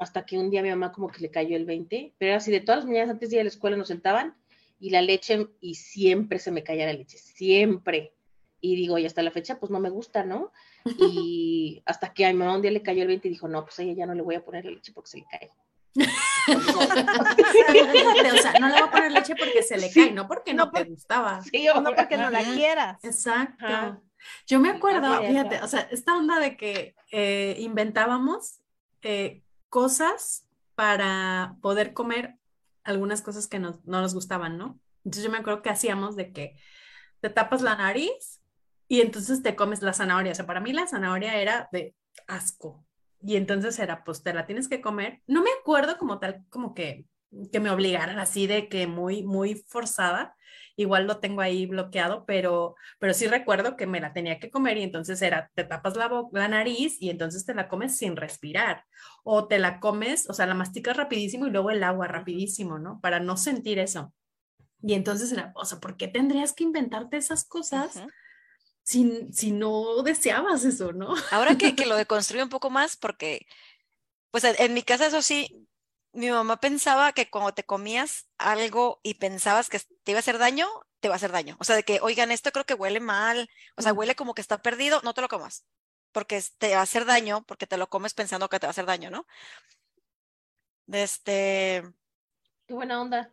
[SPEAKER 5] Hasta que un día mi mamá como que le cayó el 20. Pero era así de todas las mañanas antes de ir a la escuela nos sentaban y la leche, y siempre se me caía la leche, siempre. Y digo, y hasta la fecha, pues no me gusta, ¿no? Y hasta que a mi mamá un día le cayó el 20 y dijo, no, pues a ella ya no le voy a poner la leche porque se le cae.
[SPEAKER 4] Fíjate, o sea, no le voy a poner leche porque se le
[SPEAKER 5] Sí.
[SPEAKER 4] cae, no porque no,
[SPEAKER 1] No,
[SPEAKER 4] te gustaba.
[SPEAKER 5] Sí,
[SPEAKER 1] No porque no la quieras.
[SPEAKER 4] Exacto.
[SPEAKER 5] Ajá.
[SPEAKER 4] Yo me acuerdo, fíjate, o sea, esta onda de que eh, inventábamos eh, cosas para poder comer algunas cosas que no nos gustaban, ¿no? Entonces yo me acuerdo que hacíamos de que te tapas la nariz y entonces te comes la zanahoria. O sea, para mí la zanahoria era de asco. Y entonces era, pues te la tienes que comer. No me acuerdo como tal, como que, que me obligaran así de que muy, muy forzada. Igual lo tengo ahí bloqueado, pero, pero sí recuerdo que me la tenía que comer y entonces era, te tapas la, la nariz y entonces te la comes sin respirar. O te la comes, o sea, la masticas rapidísimo y luego el agua rapidísimo, ¿no? Para no sentir eso. Y entonces era, o sea, ¿por qué tendrías que inventarte esas cosas? Si, si, no deseabas eso, ¿no?
[SPEAKER 3] Ahora que, que lo deconstruyo un poco más, porque, pues en mi casa eso sí, mi mamá pensaba que cuando te comías algo y pensabas que te iba a hacer daño, te va a hacer daño. O sea, de que, oigan, esto creo que huele mal, o sea, huele como que está perdido, no te lo comas, porque te va a hacer daño, porque te lo comes pensando que te va a hacer daño, ¿no? Este,
[SPEAKER 5] Qué buena onda.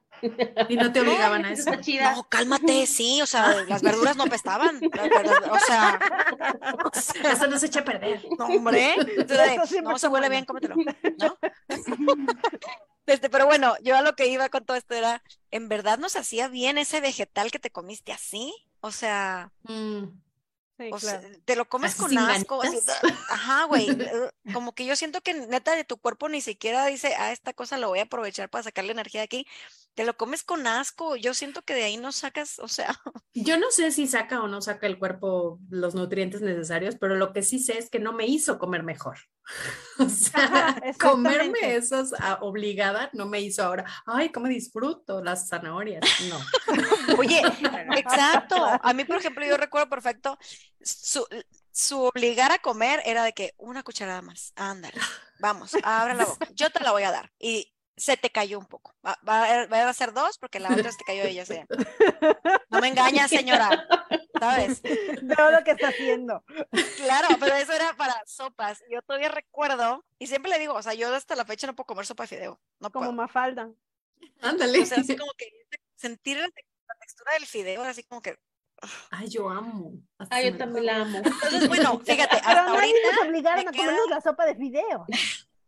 [SPEAKER 4] Y no te obligaban a eso.
[SPEAKER 3] No, cálmate, sí, o sea, las verduras no pestaban. O sea,
[SPEAKER 4] eso no se echa a perder.
[SPEAKER 3] No, hombre. no, se huele bien, cómetelo. ¿No? Este, pero bueno, yo a lo que iba con todo esto era, ¿en verdad nos hacía bien ese vegetal que te comiste así? O sea, mm o sea, te lo comes con asco. ajá, güey. Eh, como que yo siento que neta de tu cuerpo ni siquiera dice, ah, esta cosa la voy a aprovechar para sacarle energía de aquí. Te lo comes con asco. Yo siento que de ahí no sacas, o sea.
[SPEAKER 4] Yo no sé si saca o no saca el cuerpo los nutrientes necesarios, pero lo que sí sé es que no me hizo comer mejor. O sea, comerme esas ah, obligada no me hizo ahora, ay, cómo disfruto las zanahorias. No.
[SPEAKER 3] Oye, exacto. A mí, por ejemplo, yo recuerdo perfecto su, su obligar a comer era de que una cucharada más, ándale, vamos, abre la boca, yo te la voy a dar. Y se te cayó un poco. Va, va, a ser dos porque la otra se te cayó ella. ¿sí? No me engañas, señora. ¿Sabes?
[SPEAKER 1] Veo lo que está haciendo.
[SPEAKER 3] Claro, pero eso era para sopas. Yo todavía recuerdo, y siempre le digo, o sea, yo hasta la fecha no puedo comer sopa de fideo. No
[SPEAKER 1] como mafalda.
[SPEAKER 4] Ándale.
[SPEAKER 3] O sea, así como que sentir la, textura del fideo, así como que
[SPEAKER 4] Ay, yo amo.
[SPEAKER 5] Ay, yo también la amo.
[SPEAKER 3] Entonces, bueno, fíjate, hasta
[SPEAKER 1] Pero
[SPEAKER 3] ahorita.
[SPEAKER 1] nos obligaron a comernos la sopa de fideo.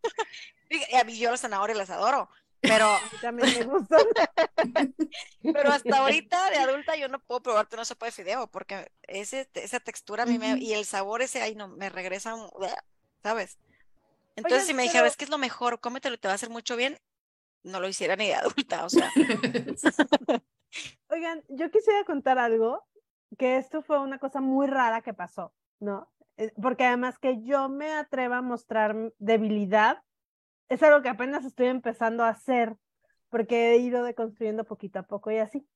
[SPEAKER 3] A mí yo las zanahorias las adoro, pero.
[SPEAKER 1] También me gustan.
[SPEAKER 3] pero hasta ahorita de adulta yo no puedo probarte una sopa de fideo porque ese, esa textura a mí me, y el sabor ese ahí no me regresa, ¿sabes? Entonces, si me dijera, es que es lo mejor, cómetelo, te va a hacer mucho bien, no lo hiciera ni de adulta, o sea.
[SPEAKER 1] Oigan, yo quisiera contar algo, que esto fue una cosa muy rara que pasó, ¿no? Eh, porque además que yo me atreva a mostrar debilidad, es algo que apenas estoy empezando a hacer, porque he ido deconstruyendo poquito a poco y así.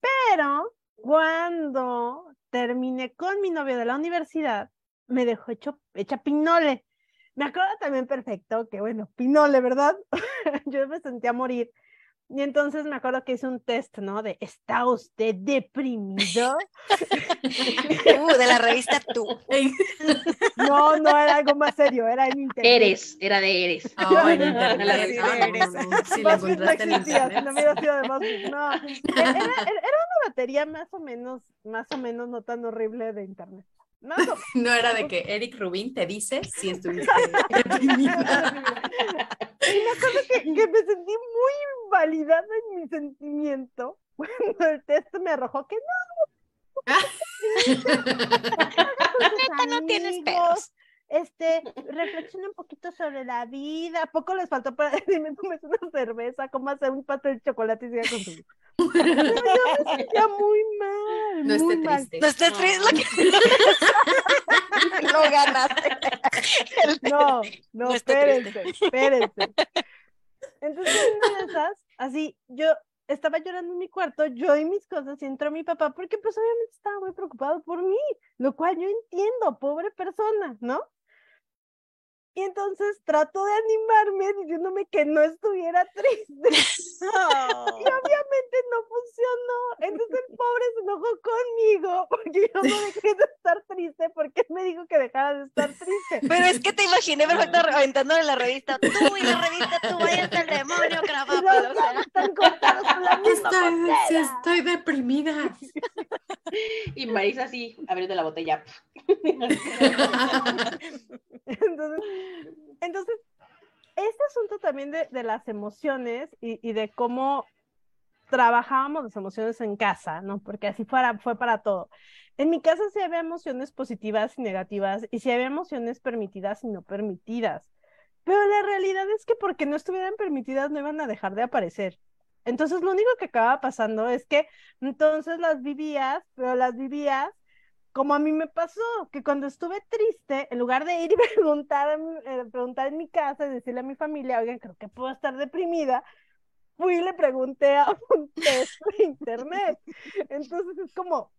[SPEAKER 1] Pero cuando terminé con mi novio de la universidad, me dejó hecho, hecha pinole. Me acuerdo también perfecto que, bueno, pinole, ¿verdad? yo me sentía a morir y entonces me acuerdo que hice un test, ¿no? De, ¿está usted deprimido?
[SPEAKER 3] uh, de la revista Tú.
[SPEAKER 1] no, no, era algo más serio, era en internet.
[SPEAKER 5] Eres, era de Eres.
[SPEAKER 4] Oh, en internet. Si la encontraste en internet.
[SPEAKER 1] No hubiera sido de más, no. Era, era, una batería más o menos, más o menos no tan horrible de internet. No,
[SPEAKER 4] no era de que Eric Rubin te dice si estuviste deprimida.
[SPEAKER 1] Y me acuerdo que, que me sentí muy invalidada en mi sentimiento cuando el texto me arrojó que no.
[SPEAKER 3] no tienes pedos.
[SPEAKER 1] Este, reflexiona un poquito sobre la vida. ¿A poco les faltó para decirme, tomes una cerveza, cómo hacer un pato de chocolate y siga con yo me sentía muy mal.
[SPEAKER 4] No
[SPEAKER 1] esté
[SPEAKER 4] triste.
[SPEAKER 3] No esté triste. No ganaste.
[SPEAKER 1] No, no, espérense, espérense. Entonces, una de esas, así, yo estaba llorando en mi cuarto, yo y mis cosas, y entró mi papá, porque pues obviamente estaba muy preocupado por mí, lo cual yo entiendo, pobre persona, ¿no? Y entonces trato de animarme diciéndome que no estuviera triste. Y obviamente no funcionó. Entonces el pobre se enojó conmigo porque yo no dejé de estar triste porque él me dijo que dejara de estar triste.
[SPEAKER 3] Pero es que te imaginé perfecto aventándole en la revista. Tú y la revista, tú vayas al demonio, crapápalo.
[SPEAKER 1] Están cortados por la misma
[SPEAKER 4] estoy, estoy deprimida.
[SPEAKER 5] Y Marisa sí, abriendo la botella.
[SPEAKER 1] Entonces, entonces, este asunto también de, de las emociones y, y, de cómo trabajábamos las emociones en casa, ¿no? Porque así fuera, fue para todo. En mi casa sí había emociones positivas y negativas, y sí había emociones permitidas y no permitidas. Pero la realidad es que porque no estuvieran permitidas no iban a dejar de aparecer. Entonces lo único que acaba pasando es que entonces las vivías, pero las vivías como a mí me pasó, que cuando estuve triste, en lugar de ir y preguntar, eh, preguntar en mi casa y decirle a mi familia, oigan, creo que puedo estar deprimida, fui y le pregunté a un test de internet. Entonces es como...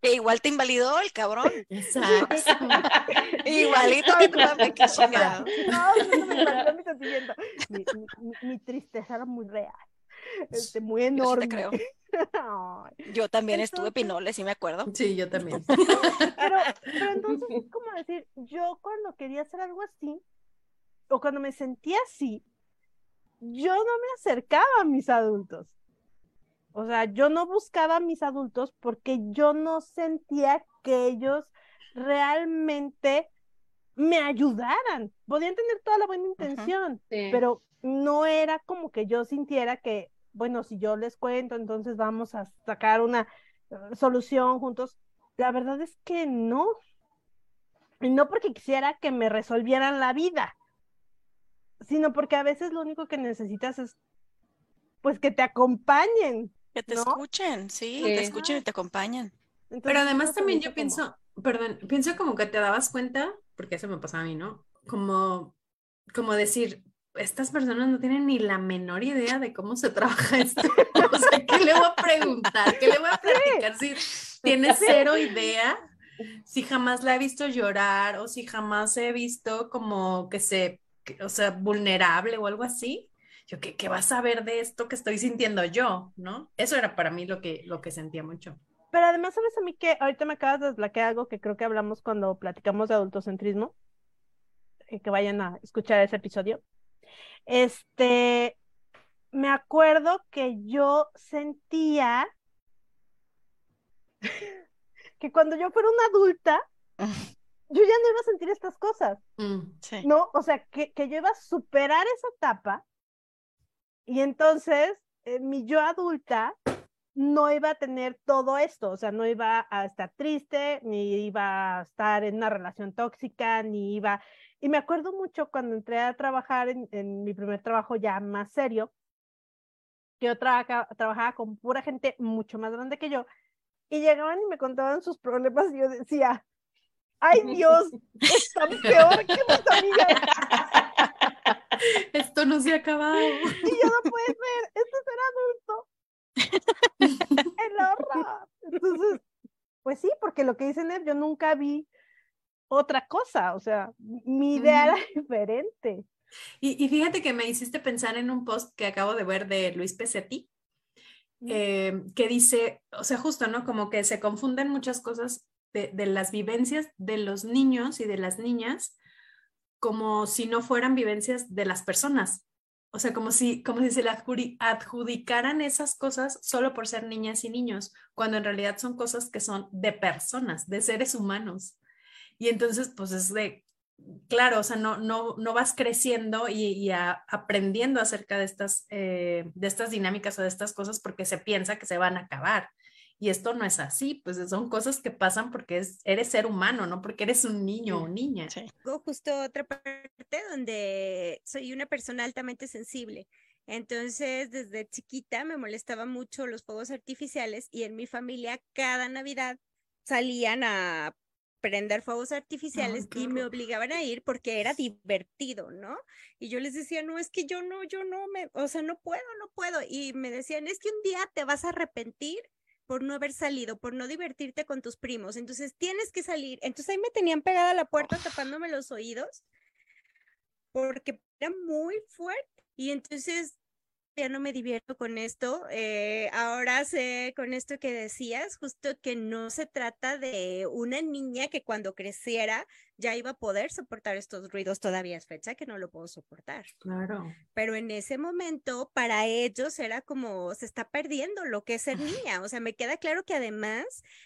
[SPEAKER 3] Que igual te invalidó el cabrón. Exacto. Igualito que
[SPEAKER 1] que chingado. No, no me invalidó mi sentimiento. Mi, mi, mi tristeza era muy real. Este, muy enorme.
[SPEAKER 3] Yo, creo. yo también estuve pinoles, sí me acuerdo.
[SPEAKER 4] Sí, yo también.
[SPEAKER 1] pero, pero entonces es como decir, yo cuando quería hacer algo así, o cuando me sentía así, yo no me acercaba a mis adultos. O sea, yo no buscaba a mis adultos porque yo no sentía que ellos realmente me ayudaran. Podían tener toda la buena intención, pero no era como que yo sintiera que bueno, si yo les cuento, entonces vamos a sacar una eh, solución juntos. La verdad es que no. Y no porque quisiera que me resolvieran la vida, sino porque a veces lo único que necesitas es, pues, que te acompañen.
[SPEAKER 3] Que te escuchen, sí, te escuchen y te acompañen.
[SPEAKER 4] Pero además también yo pienso, perdón, pienso como que te dabas cuenta, porque eso me pasa a mí, ¿no? Como, como decir, estas personas no tienen ni la menor idea de cómo se trabaja esto. O sea, ¿qué le voy a preguntar? ¿Qué le voy a platicar si tiene cero idea? Si jamás la he visto llorar o si jamás he visto como que se, o sea, vulnerable o algo así. Yo, ¿qué, ¿qué vas a ver de esto que estoy sintiendo yo? ¿No? Eso era para mí lo que, lo que sentía mucho.
[SPEAKER 1] Pero además, ¿sabes a mí que ahorita me acabas de desbloquear algo que creo que hablamos cuando platicamos de adultocentrismo? Eh, que vayan a escuchar ese episodio este, me acuerdo que yo sentía que cuando yo fuera una adulta, yo ya no iba a sentir estas cosas, mm, ¿no? O sea, que, que, yo iba a superar esa etapa y entonces eh, mi yo adulta no iba a tener todo esto, o sea, no iba a estar triste, ni iba a estar en una relación tóxica, ni iba, y me acuerdo mucho cuando entré a trabajar en, mi primer trabajo ya más serio, que yo trabajaba con pura gente mucho más grande que yo, y llegaban y me contaban sus problemas y yo decía, ay Dios, están peor que mis amigas.
[SPEAKER 4] Esto no se ha acabado. Y
[SPEAKER 1] yo no puede ser, esto es ser adulto. El horror. Entonces, pues sí, porque lo que dicen es, yo nunca vi otra cosa, o sea, mi idea era diferente.
[SPEAKER 4] Y, fíjate que me hiciste pensar en un post que acabo de ver de Luis Pesetti, eh, que dice, o sea, justo, ¿no? Como que se confunden muchas cosas de, las vivencias de los niños y de las niñas como si no fueran vivencias de las personas. O sea, como si, como si se le adjudicaran esas cosas solo por ser niñas y niños, cuando en realidad son cosas que son de personas, de seres humanos. Y entonces, pues es de, claro, o sea, no, no, no vas creciendo y, aprendiendo acerca de estas, eh, de estas dinámicas o de estas cosas porque se piensa que se van a acabar. Y esto no es así, pues son cosas que pasan porque es, eres ser humano, no porque eres un niño o niña.
[SPEAKER 2] Sí. Justo otra parte donde soy una persona altamente sensible. Entonces, desde chiquita me molestaba mucho los fuegos artificiales y en mi familia cada Navidad salían a prender fuegos artificiales y me obligaban a ir porque era divertido, ¿no? Y yo les decía, no, es que yo no, yo no me, o sea, no puedo, no puedo. Y me decían, es que un día te vas a arrepentir por no haber salido, por no divertirte con tus primos. Entonces tienes que salir. Entonces ahí me tenían pegada a la puerta tapándome los oídos porque era muy fuerte. Y entonces ya no me divierto con esto. Eh, ahora sé con esto que decías, justo que no se trata de una niña que cuando creciera ya iba a poder soportar estos ruidos. Todavía es fecha que no lo puedo soportar.
[SPEAKER 4] Claro.
[SPEAKER 2] Pero en ese momento, para ellos era como se está perdiendo lo que es ser niña. O sea, me queda claro que además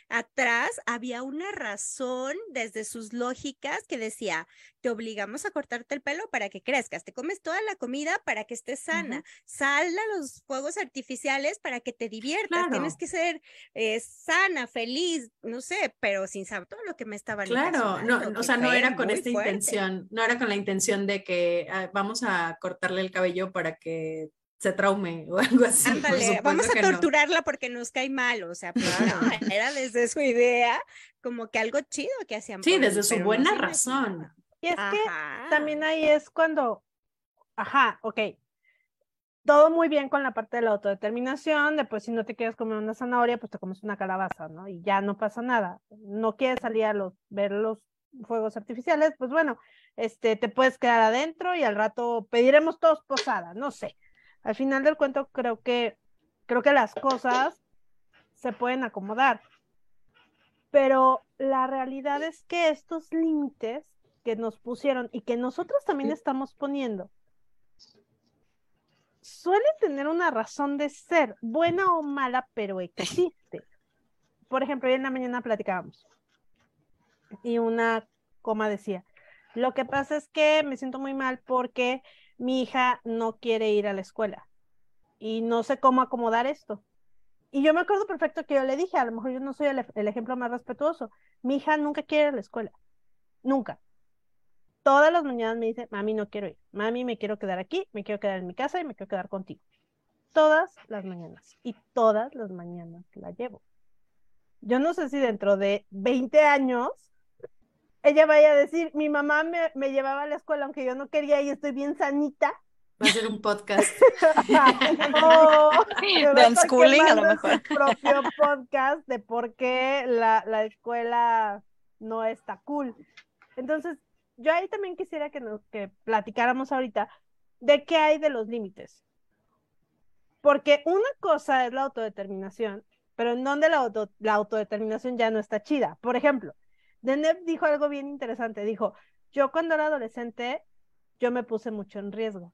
[SPEAKER 2] atrás había una razón desde sus lógicas que decía, te obligamos a cortarte el pelo para que crezcas, te comes toda la comida para que estés sana, sal a los fuegos artificiales para que te diviertas, tienes que ser eh, sana, feliz, no sé, pero sin saber todo lo que me estaban
[SPEAKER 4] Claro, no, o sea, no era con esta intención, no era con la intención de que ah, vamos a cortarle el cabello para que se traume o algo así.
[SPEAKER 2] vamos a torturarla porque nos cae mal, o sea, pues era desde su idea como que algo chido que hacían.
[SPEAKER 4] Sí, desde su buena razón.
[SPEAKER 1] Y es que también ahí es cuando, ajá, ok, todo muy bien con la parte de la autodeterminación, de pues si no te quieres comer una zanahoria, pues te comes una calabaza, ¿no? Y ya no pasa nada. No quieres salir a los, ver los fuegos artificiales, pues bueno, este, te puedes quedar adentro y al rato pediremos todos posada, no sé. Al final del cuento creo que, creo que las cosas se pueden acomodar. Pero la realidad es que estos límites que nos pusieron y que nosotros también estamos poniendo, suele tener una razón de ser, buena o mala, pero existe. Por ejemplo, hoy en la mañana platicábamos y una coma decía, lo que pasa es que me siento muy mal porque mi hija no quiere ir a la escuela y no sé cómo acomodar esto. Y yo me acuerdo perfecto que yo le dije, a lo mejor yo no soy el, ejemplo más respetuoso, mi hija nunca quiere ir a la escuela, nunca todas las mañanas me dice, mami, no quiero ir, mami, me quiero quedar aquí, me quiero quedar en mi casa y me quiero quedar contigo. Todas las mañanas y todas las mañanas la llevo. Yo no sé si dentro de 20 años ella vaya a decir, mi mamá me, me llevaba a la escuela aunque yo no quería y estoy bien sanita.
[SPEAKER 4] Va a ser un podcast.
[SPEAKER 1] de unschooling a lo mejor. propio podcast de por qué la, la escuela no está cool. Entonces, yo ahí también quisiera que, nos, que platicáramos ahorita de qué hay de los límites. Porque una cosa es la autodeterminación, pero en donde la, la autodeterminación ya no está chida. Por ejemplo, Deneb dijo algo bien interesante. Dijo, yo cuando era adolescente, yo me puse mucho en riesgo.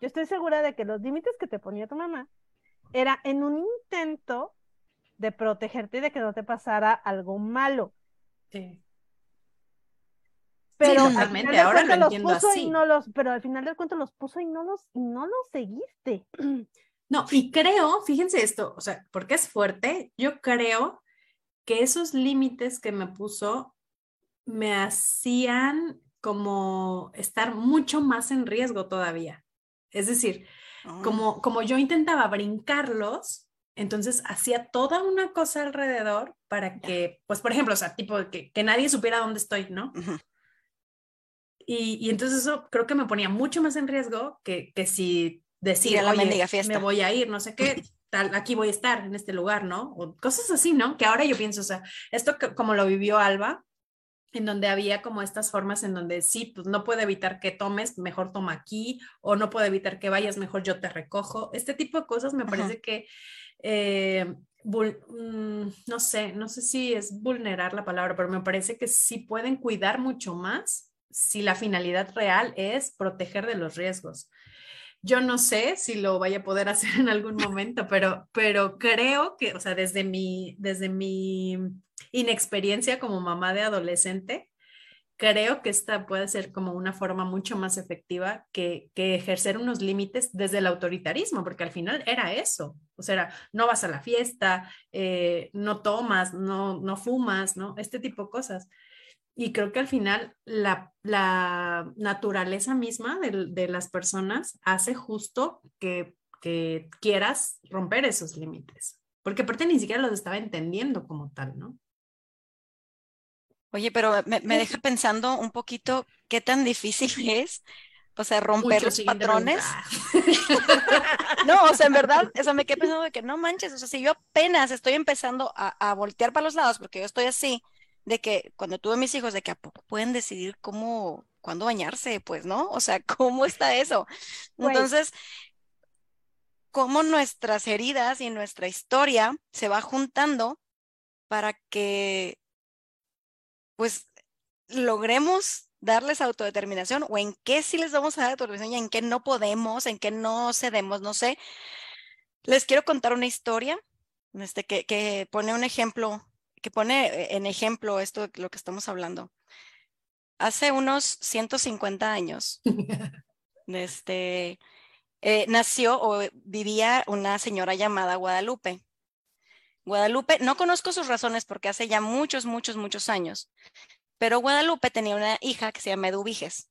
[SPEAKER 1] Yo estoy segura de que los límites que te ponía tu mamá era en un intento de protegerte y de que no te pasara algo malo. Sí. Pero ahora lo entiendo así. No los, pero al final del cuento los puso y no los, no los seguiste.
[SPEAKER 4] No, y creo, fíjense esto, o sea, porque es fuerte, yo creo que esos límites que me puso me hacían como estar mucho más en riesgo todavía. Es decir, ah. como, como yo intentaba brincarlos, entonces hacía toda una cosa alrededor para que, pues, por ejemplo, o sea, tipo que, que nadie supiera dónde estoy, ¿no? Y, entonces eso creo que me ponía mucho más en riesgo que, que si decía, la Oye, me voy a ir, no sé qué, tal, aquí voy a estar, en este lugar, ¿no? O cosas así, ¿no? Que ahora yo pienso, o sea, esto como lo vivió Alba, en donde había como estas formas en donde sí, pues no puedo evitar que tomes, mejor toma aquí, o no puedo evitar que vayas, mejor yo te recojo. Este tipo de cosas me parece que, eh, mm, no sé, no sé si es vulnerar la palabra, pero me parece que sí pueden cuidar mucho más si la finalidad real es proteger de los riesgos. Yo no sé si lo vaya a poder hacer en algún momento, pero, pero creo que, o sea, desde mi, desde mi inexperiencia como mamá de adolescente, creo que esta puede ser como una forma mucho más efectiva que, que, ejercer unos límites desde el autoritarismo, porque al final era eso, o sea, no vas a la fiesta, eh, no tomas, no, no fumas, ¿no? Este tipo de cosas. Y creo que al final la, naturaleza misma de, las personas hace justo que, quieras romper esos límites, porque aparte ni siquiera los estaba entendiendo como tal, ¿no?
[SPEAKER 3] Oye, pero me, deja pensando un poquito qué tan difícil es, o sea, romper los patrones. no, o sea, en verdad, eso me quedé pensando de que no manches, o sea, si yo apenas estoy empezando a, a voltear para los lados, porque yo estoy así, de que cuando tuve mis hijos, de que a poco pueden decidir cómo, cuándo bañarse, pues, ¿no? O sea, ¿cómo está eso? Entonces, cómo nuestras heridas y nuestra historia se va juntando para que, pues, logremos darles autodeterminación o en qué sí les vamos a dar autodeterminación y en qué no podemos, en qué no cedemos, no sé. Les quiero contar una historia este, que, que pone un ejemplo, que pone en ejemplo esto de lo que estamos hablando. Hace unos 150 años, este, eh, nació o vivía una señora llamada Guadalupe. Guadalupe, no conozco sus razones porque hace ya muchos, muchos, muchos años, pero Guadalupe tenía una hija que se llama Eduviges.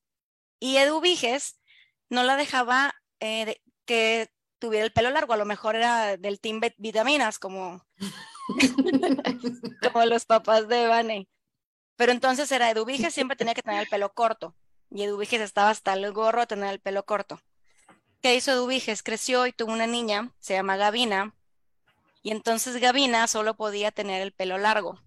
[SPEAKER 3] Y Eduviges no la dejaba eh, que tuviera el pelo largo, a lo mejor era del team vitaminas, como, como los papás de Vane. Pero entonces era Eduviges, siempre tenía que tener el pelo corto. Y Eduviges estaba hasta el gorro de tener el pelo corto. ¿Qué hizo Eduviges? Creció y tuvo una niña, se llama Gavina. Y entonces Gavina solo podía tener el pelo largo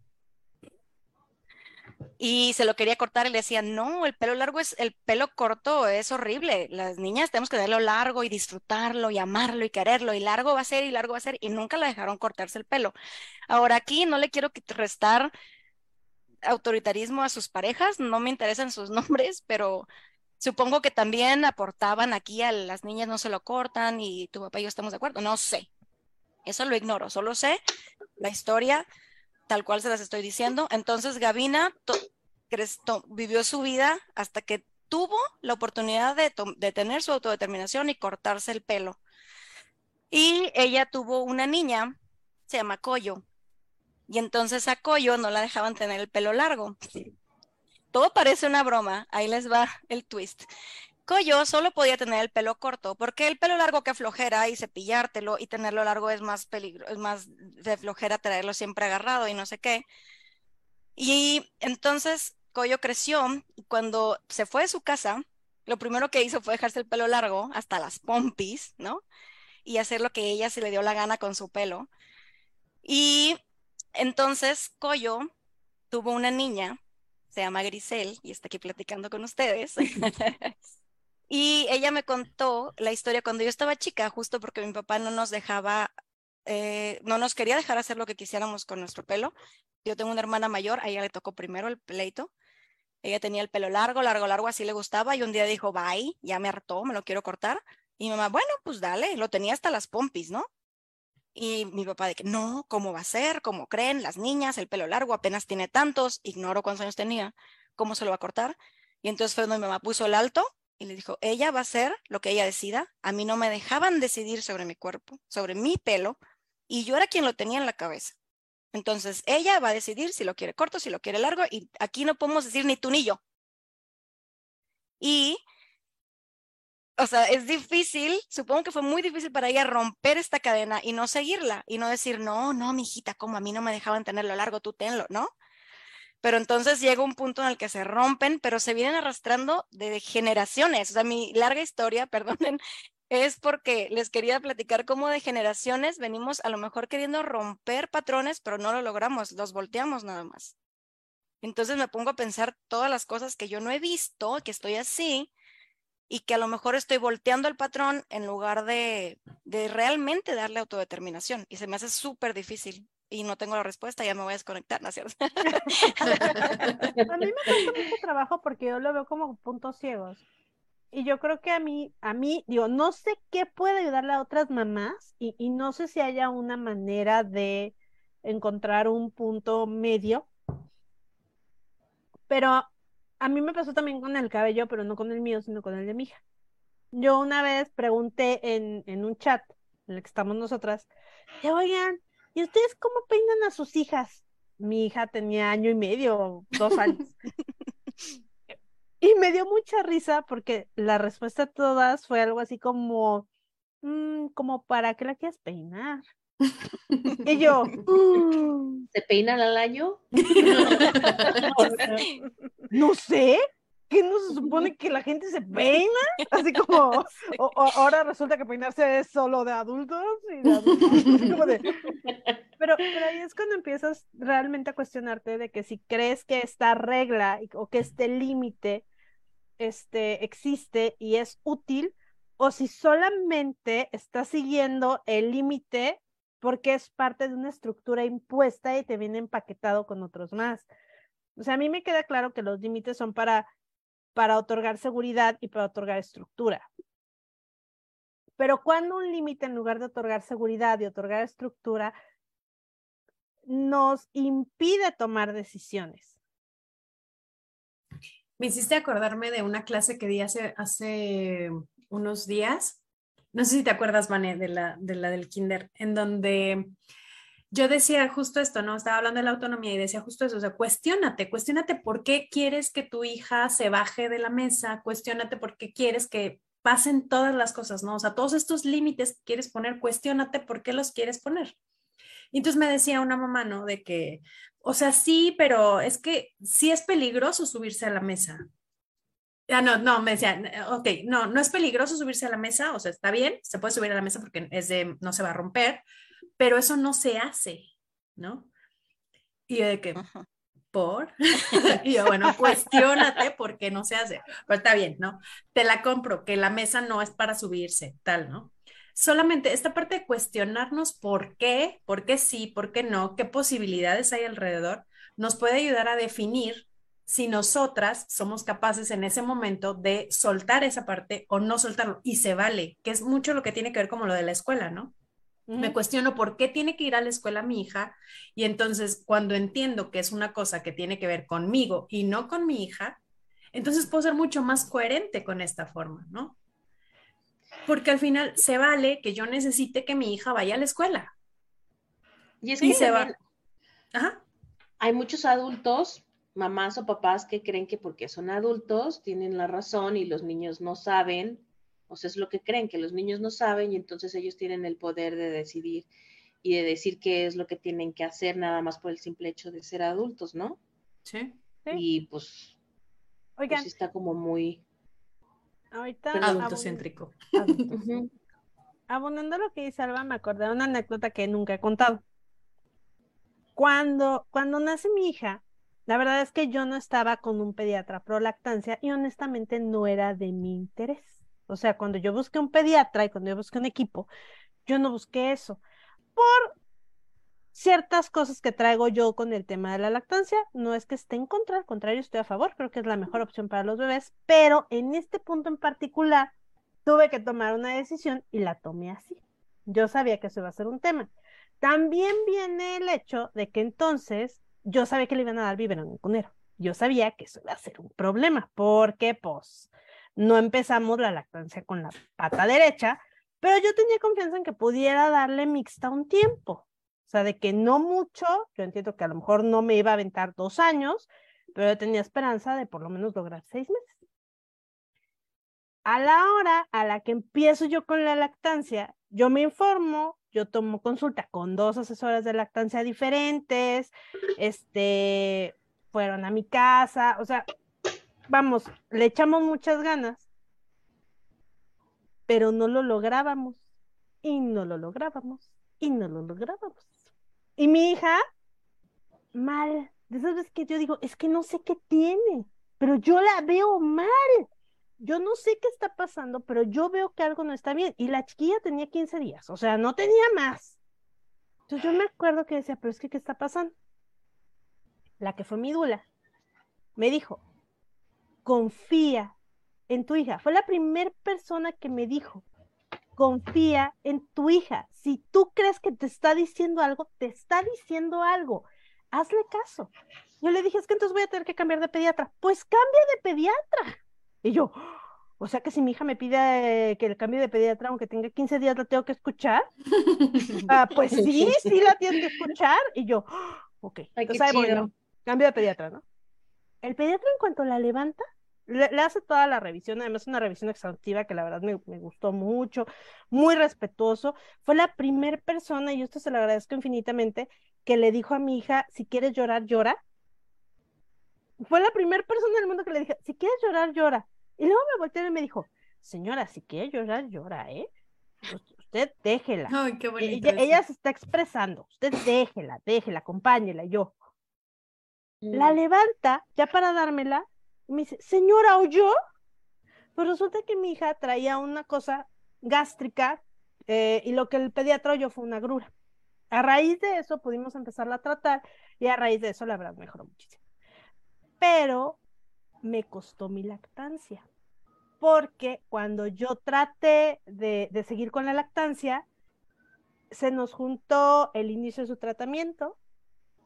[SPEAKER 3] y se lo quería cortar y le decía, no, el pelo largo es, el pelo corto es horrible. Las niñas tenemos que tenerlo largo y disfrutarlo y amarlo y quererlo y largo va a ser y largo va a ser y nunca la dejaron cortarse el pelo. Ahora aquí no le quiero restar autoritarismo a sus parejas, no me interesan sus nombres, pero supongo que también aportaban aquí a las niñas no se lo cortan y tu papá y yo estamos de acuerdo, no sé. Eso lo ignoro, solo sé la historia tal cual se las estoy diciendo. Entonces Gavina vivió su vida hasta que tuvo la oportunidad de, de, tener su autodeterminación y cortarse el pelo. Y ella tuvo una niña, se llama Coyo. Y entonces a Coyo no la dejaban tener el pelo largo. Todo parece una broma, ahí les va el twist. Coyo solo podía tener el pelo corto, porque el pelo largo que flojera y cepillártelo y tenerlo largo es más peligro, es más de flojera traerlo siempre agarrado y no sé qué. Y entonces Coyo creció y cuando se fue de su casa, lo primero que hizo fue dejarse el pelo largo hasta las pompis, ¿no? Y hacer lo que ella se le dio la gana con su pelo. Y entonces Coyo tuvo una niña, se llama Grisel, y está aquí platicando con ustedes. Y ella me contó la historia cuando yo estaba chica, justo porque mi papá no nos dejaba, eh, no nos quería dejar hacer lo que quisiéramos con nuestro pelo. Yo tengo una hermana mayor, a ella le tocó primero el pleito. Ella tenía el pelo largo, largo, largo, así le gustaba. Y un día dijo, bye, ya me hartó, me lo quiero cortar. Y mi mamá, bueno, pues dale, lo tenía hasta las pompis, ¿no? Y mi papá de que, no, ¿cómo va a ser? ¿Cómo creen? Las niñas, el pelo largo apenas tiene tantos, ignoro cuántos años tenía, ¿cómo se lo va a cortar? Y entonces fue donde mi mamá puso el alto y le dijo, ella va a hacer lo que ella decida. A mí no me dejaban decidir sobre mi cuerpo, sobre mi pelo, y yo era quien lo tenía en la cabeza. Entonces, ella va a decidir si lo quiere corto, si lo quiere largo, y aquí no podemos decir ni tú ni yo. Y, o sea, es difícil, supongo que fue muy difícil para ella romper esta cadena y no seguirla, y no decir, no, no, mi hijita, como a mí no me dejaban tenerlo largo, tú tenlo, ¿no? Pero entonces llega un punto en el que se rompen, pero se vienen arrastrando de generaciones. O sea, mi larga historia, perdonen, es porque les quería platicar cómo de generaciones venimos a lo mejor queriendo romper patrones, pero no lo logramos, los volteamos nada más. Entonces me pongo a pensar todas las cosas que yo no he visto, que estoy así, y que a lo mejor estoy volteando el patrón en lugar de, de realmente darle autodeterminación. Y se me hace súper difícil y no tengo la respuesta, ya me voy a desconectar, ¿no es cierto?
[SPEAKER 1] a mí me cuesta mucho trabajo porque yo lo veo como puntos ciegos. Y yo creo que a mí, a mí, digo, no sé qué puede ayudarle a otras mamás y, y no sé si haya una manera de encontrar un punto medio. Pero a mí me pasó también con el cabello, pero no con el mío, sino con el de mi hija. Yo una vez pregunté en, en un chat en el que estamos nosotras, oigan, ¿Y ustedes cómo peinan a sus hijas? Mi hija tenía año y medio, dos años. y me dio mucha risa porque la respuesta de todas fue algo así como, mm, como para qué la quieres peinar. y yo,
[SPEAKER 5] ¿se peinan al año?
[SPEAKER 1] no sé. ¿Qué no se supone que la gente se peina? Así como, ahora resulta que peinarse es solo de adultos y de adultos. Pero, pero ahí es cuando empiezas realmente a cuestionarte de que si crees que esta regla o que este límite este, existe y es útil, o si solamente estás siguiendo el límite porque es parte de una estructura impuesta y te viene empaquetado con otros más. O sea, a mí me queda claro que los límites son para, para otorgar seguridad y para otorgar estructura. Pero cuando un límite, en lugar de otorgar seguridad y otorgar estructura, nos impide tomar decisiones.
[SPEAKER 4] Me hiciste acordarme de una clase que di hace, unos días. No sé si te acuerdas, Vane, de la del kinder, en donde yo decía justo esto, ¿no? Estaba hablando de la autonomía y decía justo eso, o sea, cuestiónate, cuestiónate por qué quieres que tu hija se baje de la mesa, cuestiónate por qué quieres que pasen todas las cosas, ¿no? O sea, todos estos límites que quieres poner, cuestiónate por qué los quieres poner. Y entonces me decía una mamá, ¿no? De que, o sea, sí, pero es que sí es peligroso subirse a la mesa. Ah, no, no, me decía, ok, no, no es peligroso subirse a la mesa, o sea, está bien, se puede subir a la mesa porque es de, no se va a romper, pero eso no se hace, ¿no? Y de que, ¿por? y yo, bueno, cuestionate por qué no se hace, pero está bien, ¿no? Te la compro, que la mesa no es para subirse, tal, ¿no? Solamente esta parte de cuestionarnos por qué, por qué sí, por qué no, qué posibilidades hay alrededor, nos puede ayudar a definir si nosotras somos capaces en ese momento de soltar esa parte o no soltarlo. Y se vale, que es mucho lo que tiene que ver como lo de la escuela, ¿no? Me cuestiono por qué tiene que ir a la escuela mi hija y entonces cuando entiendo que es una cosa que tiene que ver conmigo y no con mi hija, entonces puedo ser mucho más coherente con esta forma, ¿no? Porque al final se vale que yo necesite que mi hija vaya a la escuela.
[SPEAKER 5] Y es que se va. Ajá. Hay muchos adultos, mamás o papás, que creen que porque son adultos tienen la razón y los niños no saben o sea, es lo que creen, que los niños no saben y entonces ellos tienen el poder de decidir y de decir qué es lo que tienen que hacer nada más por el simple hecho de ser adultos, ¿no?
[SPEAKER 4] Sí.
[SPEAKER 5] Y pues, pues Oigan. está como muy
[SPEAKER 1] Ahorita
[SPEAKER 4] adultocéntrico.
[SPEAKER 1] Abundando lo que dice Alba, me acordé de una anécdota que nunca he contado. Cuando, cuando nace mi hija, la verdad es que yo no estaba con un pediatra pro lactancia y honestamente no era de mi interés. O sea, cuando yo busqué un pediatra y cuando yo busqué un equipo, yo no busqué eso. Por ciertas cosas que traigo yo con el tema de la lactancia, no es que esté en contra, al contrario, estoy a favor, creo que es la mejor opción para los bebés, pero en este punto en particular tuve que tomar una decisión y la tomé así. Yo sabía que eso iba a ser un tema. También viene el hecho de que entonces yo sabía que le iban a dar biberón cunero. Yo sabía que eso iba a ser un problema, porque pues no empezamos la lactancia con la pata derecha, pero yo tenía confianza en que pudiera darle mixta un tiempo. O sea, de que no mucho, yo entiendo que a lo mejor no me iba a aventar dos años, pero yo tenía esperanza de por lo menos lograr seis meses. A la hora a la que empiezo yo con la lactancia, yo me informo, yo tomo consulta con dos asesoras de lactancia diferentes, este, fueron a mi casa, o sea, vamos, le echamos muchas ganas, pero no lo lográbamos y no lo lográbamos y no lo lográbamos. Y mi hija, mal, de esas veces que yo digo, es que no sé qué tiene, pero yo la veo mal. Yo no sé qué está pasando, pero yo veo que algo no está bien. Y la chiquilla tenía 15 días, o sea, no tenía más. Entonces yo me acuerdo que decía, pero es que, ¿qué está pasando? La que fue mi dula me dijo, confía en tu hija. Fue la primera persona que me dijo, confía en tu hija. Si tú crees que te está diciendo algo, te está diciendo algo. Hazle caso. Yo le dije, es que entonces voy a tener que cambiar de pediatra. Pues cambia de pediatra. Y yo, o sea que si mi hija me pide que el cambio de pediatra, aunque tenga 15 días, la tengo que escuchar. ah, pues sí, sí la tienes que escuchar. Y yo, ok. entonces, bueno, cambio de pediatra, ¿no? El pediatra en cuanto la levanta, le, hace toda la revisión, además una revisión exhaustiva que la verdad me, gustó mucho, muy respetuoso. Fue la primera persona, y esto se lo agradezco infinitamente, que le dijo a mi hija, si quieres llorar, llora. Fue la primera persona del mundo que le dije, si quieres llorar, llora. Y luego me volteó y me dijo, señora, si quiere llorar, llora, ¿eh? Usted déjela.
[SPEAKER 4] Ay, qué
[SPEAKER 1] bonito ella, ella, se está expresando, usted déjela, déjela, acompáñela. Y yo, la mm. levanta ya para dármela me dice, señora, ¿oyó? Pues resulta que mi hija traía una cosa gástrica eh, y lo que el pediatra oyó fue una grura. A raíz de eso pudimos empezarla a tratar y a raíz de eso la verdad mejoró muchísimo. pero me costó mi lactancia. Porque cuando yo traté de, de seguir con la lactancia, se nos juntó el inicio de su tratamiento,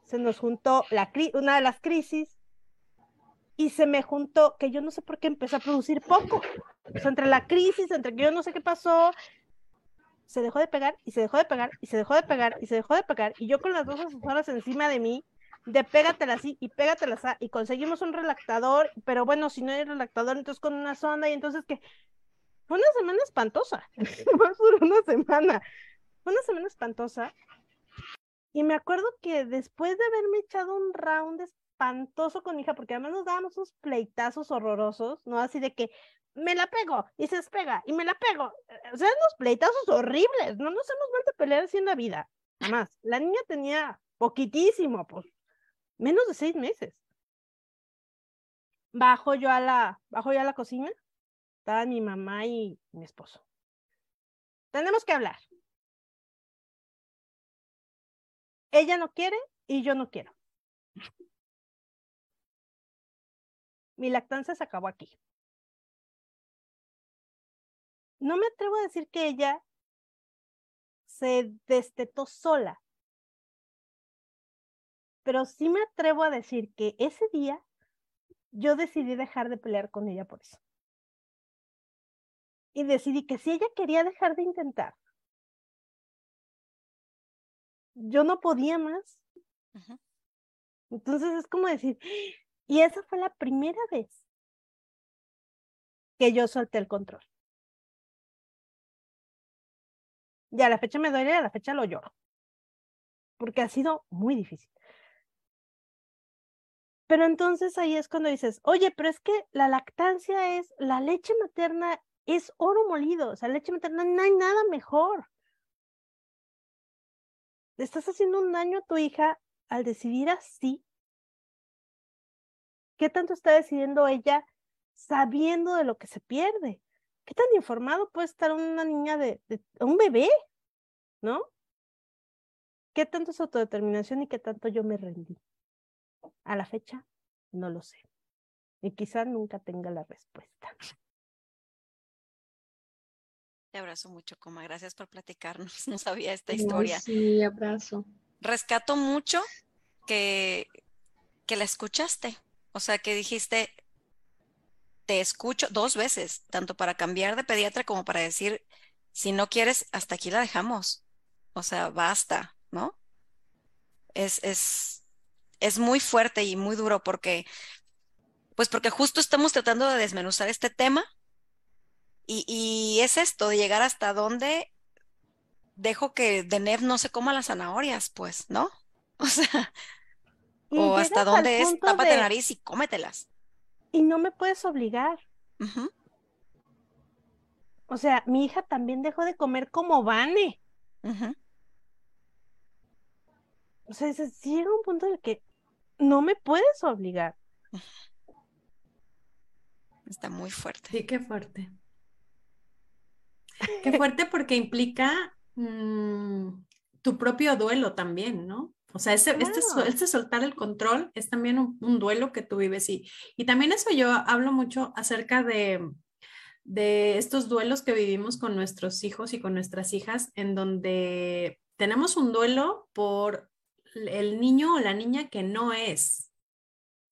[SPEAKER 1] se nos juntó la una de las crisis y se me juntó que yo no sé por qué empecé a producir poco. O sea, entre la crisis, entre que yo no sé qué pasó, se dejó de pegar y se dejó de pegar y se dejó de pegar y se dejó de pegar y yo con las dos asesoras encima de mí de pégatela así y pégatela así y conseguimos un relactador, pero bueno, si no hay relactador, entonces con una sonda y entonces que fue una semana espantosa, fue una semana, fue una semana espantosa. Y me acuerdo que después de haberme echado un round espantoso con mi hija, porque además nos dábamos unos pleitazos horrorosos, ¿no? Así de que me la pego y se despega y me la pego. O sea, unos pleitazos horribles, no nos hemos vuelto a pelear así en la vida. Además, la niña tenía poquitísimo, pues, menos de seis meses. Bajo yo a la, bajo yo a la cocina, estaba mi mamá y mi esposo. Tenemos que hablar. Ella no quiere y yo no quiero. Mi lactancia se acabó aquí. No me atrevo a decir que ella se destetó sola, pero sí me atrevo a decir que ese día yo decidí dejar de pelear con ella por eso. Y decidí que si ella quería dejar de intentar, yo no podía más. Entonces es como decir, y esa fue la primera vez que yo solté el control. Ya a la fecha me duele, a la fecha lo lloro. Porque ha sido muy difícil. Pero entonces ahí es cuando dices, oye, pero es que la lactancia es, la leche materna es oro molido, o sea, leche materna no hay nada mejor. Le estás haciendo un daño a tu hija al decidir así. ¿Qué tanto está decidiendo ella sabiendo de lo que se pierde? ¿Qué tan informado puede estar una niña de, de un bebé? ¿No? ¿Qué tanto es autodeterminación y qué tanto yo me rendí? A la fecha, no lo sé. Y quizá nunca tenga la respuesta.
[SPEAKER 3] Te abrazo mucho, Coma. Gracias por platicarnos. No sabía esta historia.
[SPEAKER 5] sí, abrazo.
[SPEAKER 3] Rescato mucho que, que la escuchaste. O sea, que dijiste, te escucho dos veces, tanto para cambiar de pediatra como para decir, si no quieres, hasta aquí la dejamos. O sea, basta, ¿no? Es, es, es muy fuerte y muy duro porque, pues porque justo estamos tratando de desmenuzar este tema y, es esto, de llegar hasta donde dejo que Denev no se coma las zanahorias, pues, ¿no? O sea, o hasta dónde es, tápate la nariz y cómetelas.
[SPEAKER 1] Y no me puedes obligar. O sea, mi hija también dejó de comer como Vane. O sea, llega un punto en el que no me puedes obligar.
[SPEAKER 3] Está muy fuerte.
[SPEAKER 4] Sí, qué fuerte. Qué fuerte porque implica mm, tu propio duelo también, ¿no? O sea, ese, este, soltar el control es también un, duelo que tú vives y, y también eso yo hablo mucho acerca de, de estos duelos que vivimos con nuestros hijos y con nuestras hijas, en donde tenemos un duelo por el niño o la niña que no es,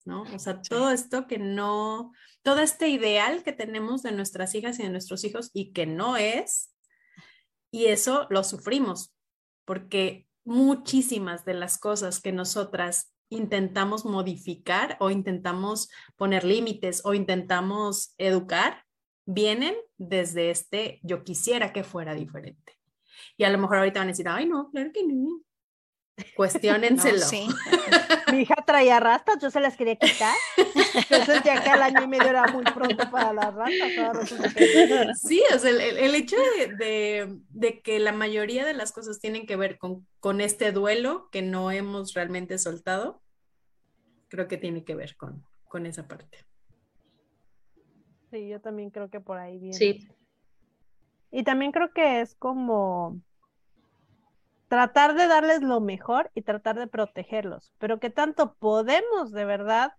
[SPEAKER 4] ¿no? O sea, todo esto que no, todo este ideal que tenemos de nuestras hijas y de nuestros hijos y que no es, y eso lo sufrimos, porque muchísimas de las cosas que nosotras intentamos modificar o intentamos poner límites o intentamos educar, vienen desde este yo quisiera que fuera diferente. Y a lo mejor ahorita van a decir, ay, no, claro que no. Cuestiónenselo.
[SPEAKER 1] Mi hija traía rastas, yo se las quería quitar. Yo sentía que al año y medio era muy pronto para las rastas.
[SPEAKER 4] Sí, o sea, el, hecho de, que la mayoría de las cosas tienen que ver con, con este duelo que no hemos realmente soltado, creo que tiene que ver con, con esa parte.
[SPEAKER 1] Sí, yo también creo que por ahí viene.
[SPEAKER 5] Sí.
[SPEAKER 1] Y también creo que es como tratar de darles lo mejor y tratar de protegerlos, pero que tanto podemos de verdad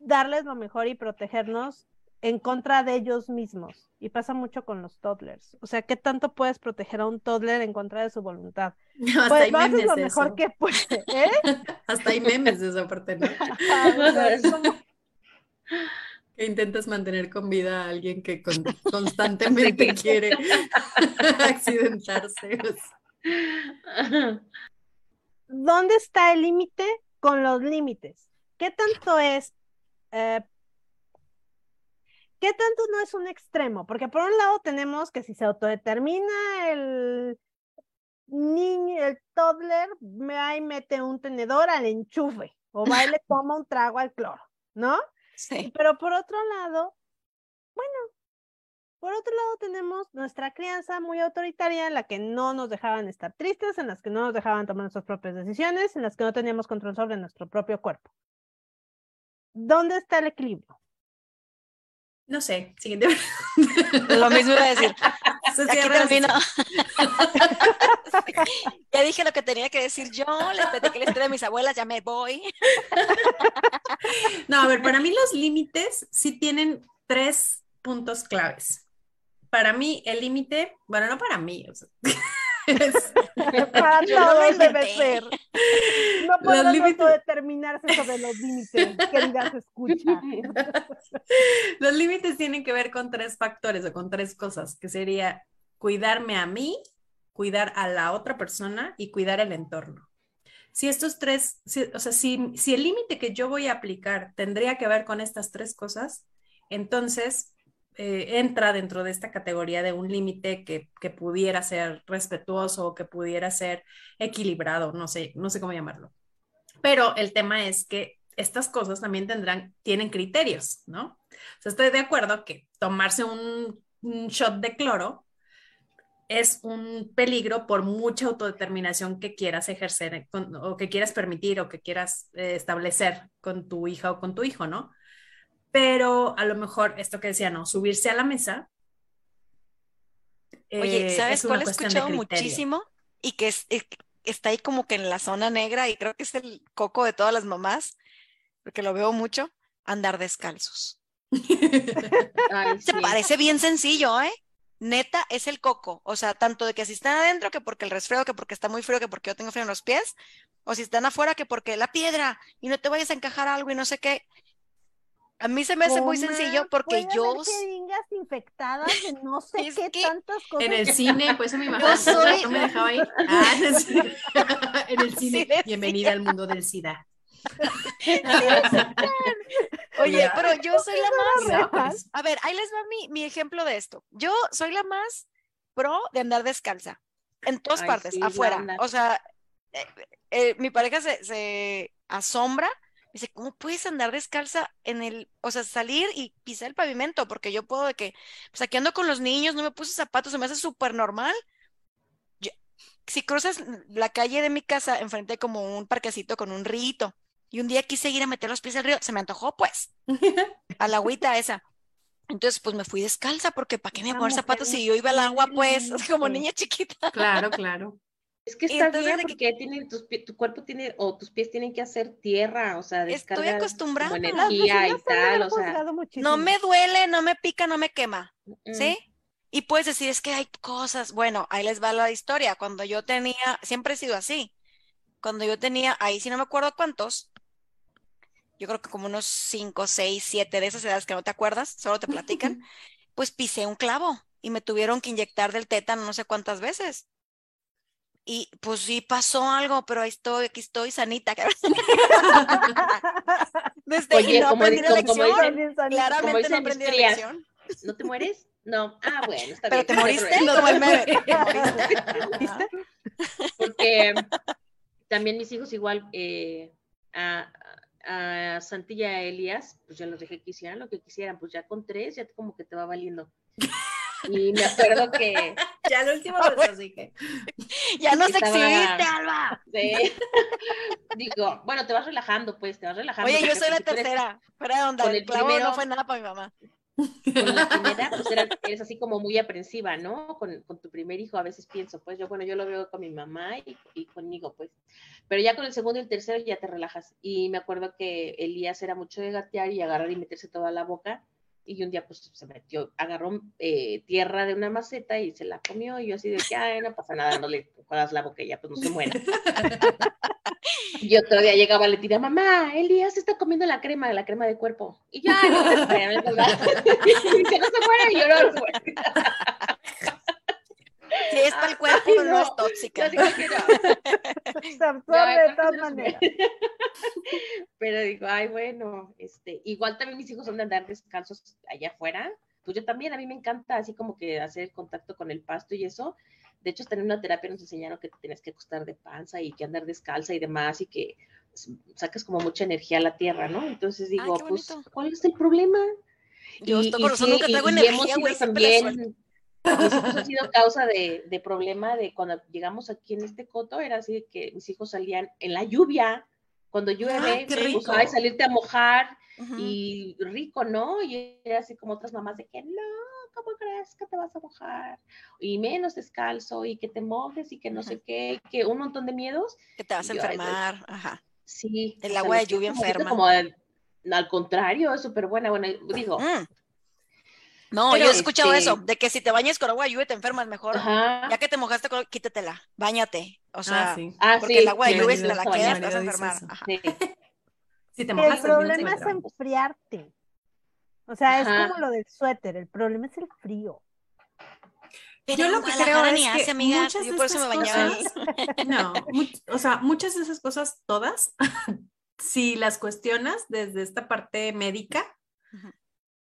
[SPEAKER 1] darles lo mejor y protegernos en contra de ellos mismos. Y pasa mucho con los toddlers. O sea, ¿qué tanto puedes proteger a un toddler en contra de su voluntad? Pues lo haces lo mejor
[SPEAKER 4] eso.
[SPEAKER 1] que puedes, ¿eh?
[SPEAKER 4] Hasta hay memes de esa parte, ¿no? Que intentas mantener con vida a alguien que con- constantemente quiere accidentarse. o sea.
[SPEAKER 1] ¿Dónde está el límite con los límites? ¿Qué tanto es, eh, qué tanto no es un extremo? Porque por un lado tenemos que si se autodetermina el niño, el toddler, va y mete un tenedor al enchufe o va y le toma un trago al cloro, ¿no?
[SPEAKER 3] Sí.
[SPEAKER 1] Pero por otro lado, bueno, por otro lado tenemos nuestra crianza muy autoritaria en la que no nos dejaban estar tristes, en las que no nos dejaban tomar nuestras propias decisiones, en las que no teníamos control sobre nuestro propio cuerpo. ¿Dónde está el equilibrio?
[SPEAKER 4] No sé, siguiente.
[SPEAKER 3] Lo mismo iba a decir. Aquí termino. ya dije lo que tenía que decir yo, les platiqué la historia de mis abuelas, ya me voy.
[SPEAKER 4] No, a ver, para mí los límites sí tienen tres puntos claves. Para mí el límite, bueno, no para mí, o sea, es-
[SPEAKER 1] Para
[SPEAKER 3] Yo no
[SPEAKER 1] todos debe ser. No
[SPEAKER 4] límites-
[SPEAKER 1] autodeterminarse sobre los límites, queridas escucha.
[SPEAKER 4] los límites tienen que ver con tres factores o con tres cosas, que sería cuidarme a mí, cuidar a la otra persona y cuidar el entorno. Si estos tres, si- o sea, si, si el límite que yo voy a aplicar tendría que ver con estas tres cosas, entonces eh, entra dentro de esta categoría de un límite que, que pudiera ser respetuoso que pudiera ser equilibrado, no sé, no sé cómo llamarlo. Pero el tema es que estas cosas también tendrán, tienen criterios, ¿no? O estoy de acuerdo que tomarse un, shot de cloro es un peligro por mucha autodeterminación que quieras ejercer o que quieras permitir o que quieras eh, establecer con tu hija o con tu hijo, ¿no? Pero a lo mejor esto que decía, ¿no? Subirse a la mesa.
[SPEAKER 3] Oye,
[SPEAKER 4] eh,
[SPEAKER 3] ¿sabes
[SPEAKER 4] es
[SPEAKER 3] cuál he escuchado muchísimo? Y que es, es- está ahí como que en la zona negra y creo que es el coco de todas las mamás, porque lo veo mucho, andar descalzos.
[SPEAKER 5] Ay,
[SPEAKER 3] Se parece bien sencillo, ¿eh? Neta, es el coco. O sea, tanto de que si están adentro, que porque el resfriado, que porque está muy frío, que porque yo tengo frío en los pies, o si están afuera, que porque la piedra y no te vayas a encajar algo y no sé qué. A mí se me hace muy sencillo porque yo,
[SPEAKER 1] infectadas de no sé
[SPEAKER 3] Es
[SPEAKER 1] qué
[SPEAKER 3] que
[SPEAKER 1] tantas cosas.
[SPEAKER 4] En el cine, pues eso me imagino.
[SPEAKER 3] soy-
[SPEAKER 4] No me dejaba ir. Ah, no, sí. En el
[SPEAKER 3] Sí
[SPEAKER 4] cine. Bienvenida al mundo del SIDA.
[SPEAKER 3] oye,
[SPEAKER 4] Ya.
[SPEAKER 3] pero yo soy la más
[SPEAKER 4] con eso.
[SPEAKER 3] A ver, ahí les va mi, mi ejemplo de esto. Yo soy la más pro de andar descalza, en todas
[SPEAKER 5] Ay,
[SPEAKER 3] partes,
[SPEAKER 5] sí,
[SPEAKER 3] afuera. O sea, eh, eh, mi pareja se, se asombra, dice, ¿cómo puedes andar descalza en el, o sea, salir y pisar el pavimento? Porque yo puedo de que, pues aquí ando con los niños, no me puse zapatos, se me hace súper normal. Yo- si cruzas la calle de mi casa, enfrente como un parquecito con un río. Y un día quise ir a meter los pies al río, se me antojó, pues, a la agüita esa. Entonces, pues me fui descalza porque ¿para qué me voy a poner zapatos si yo iba al agua, pues, como niña chiquita?
[SPEAKER 4] Claro, claro.
[SPEAKER 5] Es que está bien
[SPEAKER 3] de que-
[SPEAKER 5] porque tienen tus pie- tu cuerpo tiene o tus pies tienen que hacer tierra, o sea,
[SPEAKER 3] Estoy acostumbrada.
[SPEAKER 5] Energía y tal, o sea,
[SPEAKER 3] No me duele, no me pica, no me quema,
[SPEAKER 5] mm,
[SPEAKER 3] ¿sí? Y puedes decir, es que hay cosas, bueno, ahí les va la historia. Cuando yo tenía, siempre he sido así. Cuando yo tenía, ahí sí no me acuerdo cuántos, yo creo que como unos 5, 6, 7 de esas edades que no te acuerdas, solo te platican, pues pisé un clavo y me tuvieron que inyectar del tétano no sé cuántas veces. Y pues sí pasó algo, pero ahí estoy, aquí estoy sanita. Desde
[SPEAKER 5] Oye,
[SPEAKER 3] y no
[SPEAKER 5] como
[SPEAKER 3] aprendí la
[SPEAKER 5] como
[SPEAKER 3] lección.
[SPEAKER 5] dicen-
[SPEAKER 3] Claramente no
[SPEAKER 5] dicen
[SPEAKER 3] aprendí la lección.
[SPEAKER 5] ¿No te mueres? No. Ah, bueno, está
[SPEAKER 3] Pero
[SPEAKER 5] bien.
[SPEAKER 3] te
[SPEAKER 5] no
[SPEAKER 3] moriste. ¿Te moriste?
[SPEAKER 1] ¿Viste?
[SPEAKER 5] Porque también mis hijos igual eh, a, a Santilla y a Elías, pues ya los dejé que hicieran lo que quisieran, pues ya con tres ya como que te va valiendo. Y me acuerdo que
[SPEAKER 4] Ya lo último lo dije.
[SPEAKER 3] Ya no se
[SPEAKER 5] Estaba-
[SPEAKER 3] exhibiste, Alba.
[SPEAKER 5] sí, digo, bueno, te vas relajando, pues, te vas relajando.
[SPEAKER 3] Oye, yo soy la
[SPEAKER 5] si tú eres-
[SPEAKER 3] tercera. Fuera de onda,
[SPEAKER 5] con
[SPEAKER 3] el
[SPEAKER 5] el
[SPEAKER 3] clavo
[SPEAKER 5] primero-
[SPEAKER 3] no fue nada para mi mamá.
[SPEAKER 5] con la primera, pues era- eres así como muy aprensiva, ¿no? Con, con tu primer hijo a veces pienso, pues yo, bueno, yo lo veo con mi mamá y, y conmigo, pues. Pero ya con el segundo y el tercero ya te relajas. Y me acuerdo que Elías era mucho de gatear y agarrar y meterse toda la boca. Y un día pues se metió, agarró eh, tierra de una maceta y se la comió. Y yo así de que, ay, no pasa nada, no le jodas la ya, pues no se muera. Y otro día llegaba le tira, mamá, Elías está comiendo la crema, la crema de cuerpo. Y ya, no se ¿verdad? Y dice, no se muere, y yo no se muere.
[SPEAKER 3] Si es para el cuerpo,
[SPEAKER 5] Ay,
[SPEAKER 3] no,
[SPEAKER 5] no.
[SPEAKER 3] es tóxica.
[SPEAKER 5] Digo no.
[SPEAKER 1] Se absorbe de todas maneras.
[SPEAKER 5] Pero digo, ay, bueno, este, igual también mis hijos son de andar descalzos allá afuera. Pues yo también, a mí me encanta así como que hacer contacto con el pasto y eso. De hecho, hasta en una terapia nos enseñaron que te tienes que acostar de panza y que andar descalza y demás y que sacas como mucha energía a la tierra, ¿no? Entonces digo,
[SPEAKER 3] qué
[SPEAKER 5] pues. ¿cuál es el problema?
[SPEAKER 3] Yo
[SPEAKER 5] Y-
[SPEAKER 3] estoy
[SPEAKER 5] y
[SPEAKER 3] por eso
[SPEAKER 5] sí,
[SPEAKER 3] nunca
[SPEAKER 5] y-
[SPEAKER 3] traigo
[SPEAKER 5] y
[SPEAKER 3] energía, güey,
[SPEAKER 5] también, mis hijos han sido causa de, de problema de cuando llegamos aquí en este coto, era así que mis hijos salían en la lluvia, cuando llueve, pues,
[SPEAKER 4] rico.
[SPEAKER 5] ay, salirte a mojar
[SPEAKER 3] Ujú.
[SPEAKER 5] y rico, ¿no? Y era así como otras mamás de que no, ¿cómo crees que te vas a mojar? Y menos descalzo y que te mojes y que no sé qué, que un montón de miedos.
[SPEAKER 3] Que te vas a
[SPEAKER 5] Yo,
[SPEAKER 3] enfermar. Ajá.
[SPEAKER 5] Sí.
[SPEAKER 3] El agua de lluvia enferma.
[SPEAKER 5] Como al, al contrario, es súper buena. Bueno, digo,
[SPEAKER 3] Mm. No,
[SPEAKER 5] Pero,
[SPEAKER 3] yo he escuchado
[SPEAKER 5] este-
[SPEAKER 3] eso, de que si te bañas con agua de lluvia te enfermas mejor.
[SPEAKER 5] ajá.
[SPEAKER 3] Ya que te mojaste, con... quítatela, bañate. O sea,
[SPEAKER 4] ah, sí.
[SPEAKER 5] Ah,
[SPEAKER 3] porque
[SPEAKER 5] sí,
[SPEAKER 3] el agua de lluvia,
[SPEAKER 5] sí,
[SPEAKER 3] si te la quedas, te vas a enfermar. Ajá.
[SPEAKER 5] sí.
[SPEAKER 4] Si te
[SPEAKER 1] El problema es enfriarte. O sea, es como lo del suéter, el problema es el frío.
[SPEAKER 3] Pero
[SPEAKER 4] Yo lo que creo
[SPEAKER 3] ni
[SPEAKER 4] es que
[SPEAKER 3] hace, amiga.
[SPEAKER 4] muchas
[SPEAKER 3] Yo
[SPEAKER 4] de
[SPEAKER 3] por eso me bañaba ahí.
[SPEAKER 4] cosas- No, much- o sea, muchas de esas cosas, todas, si las cuestionas desde esta parte médica.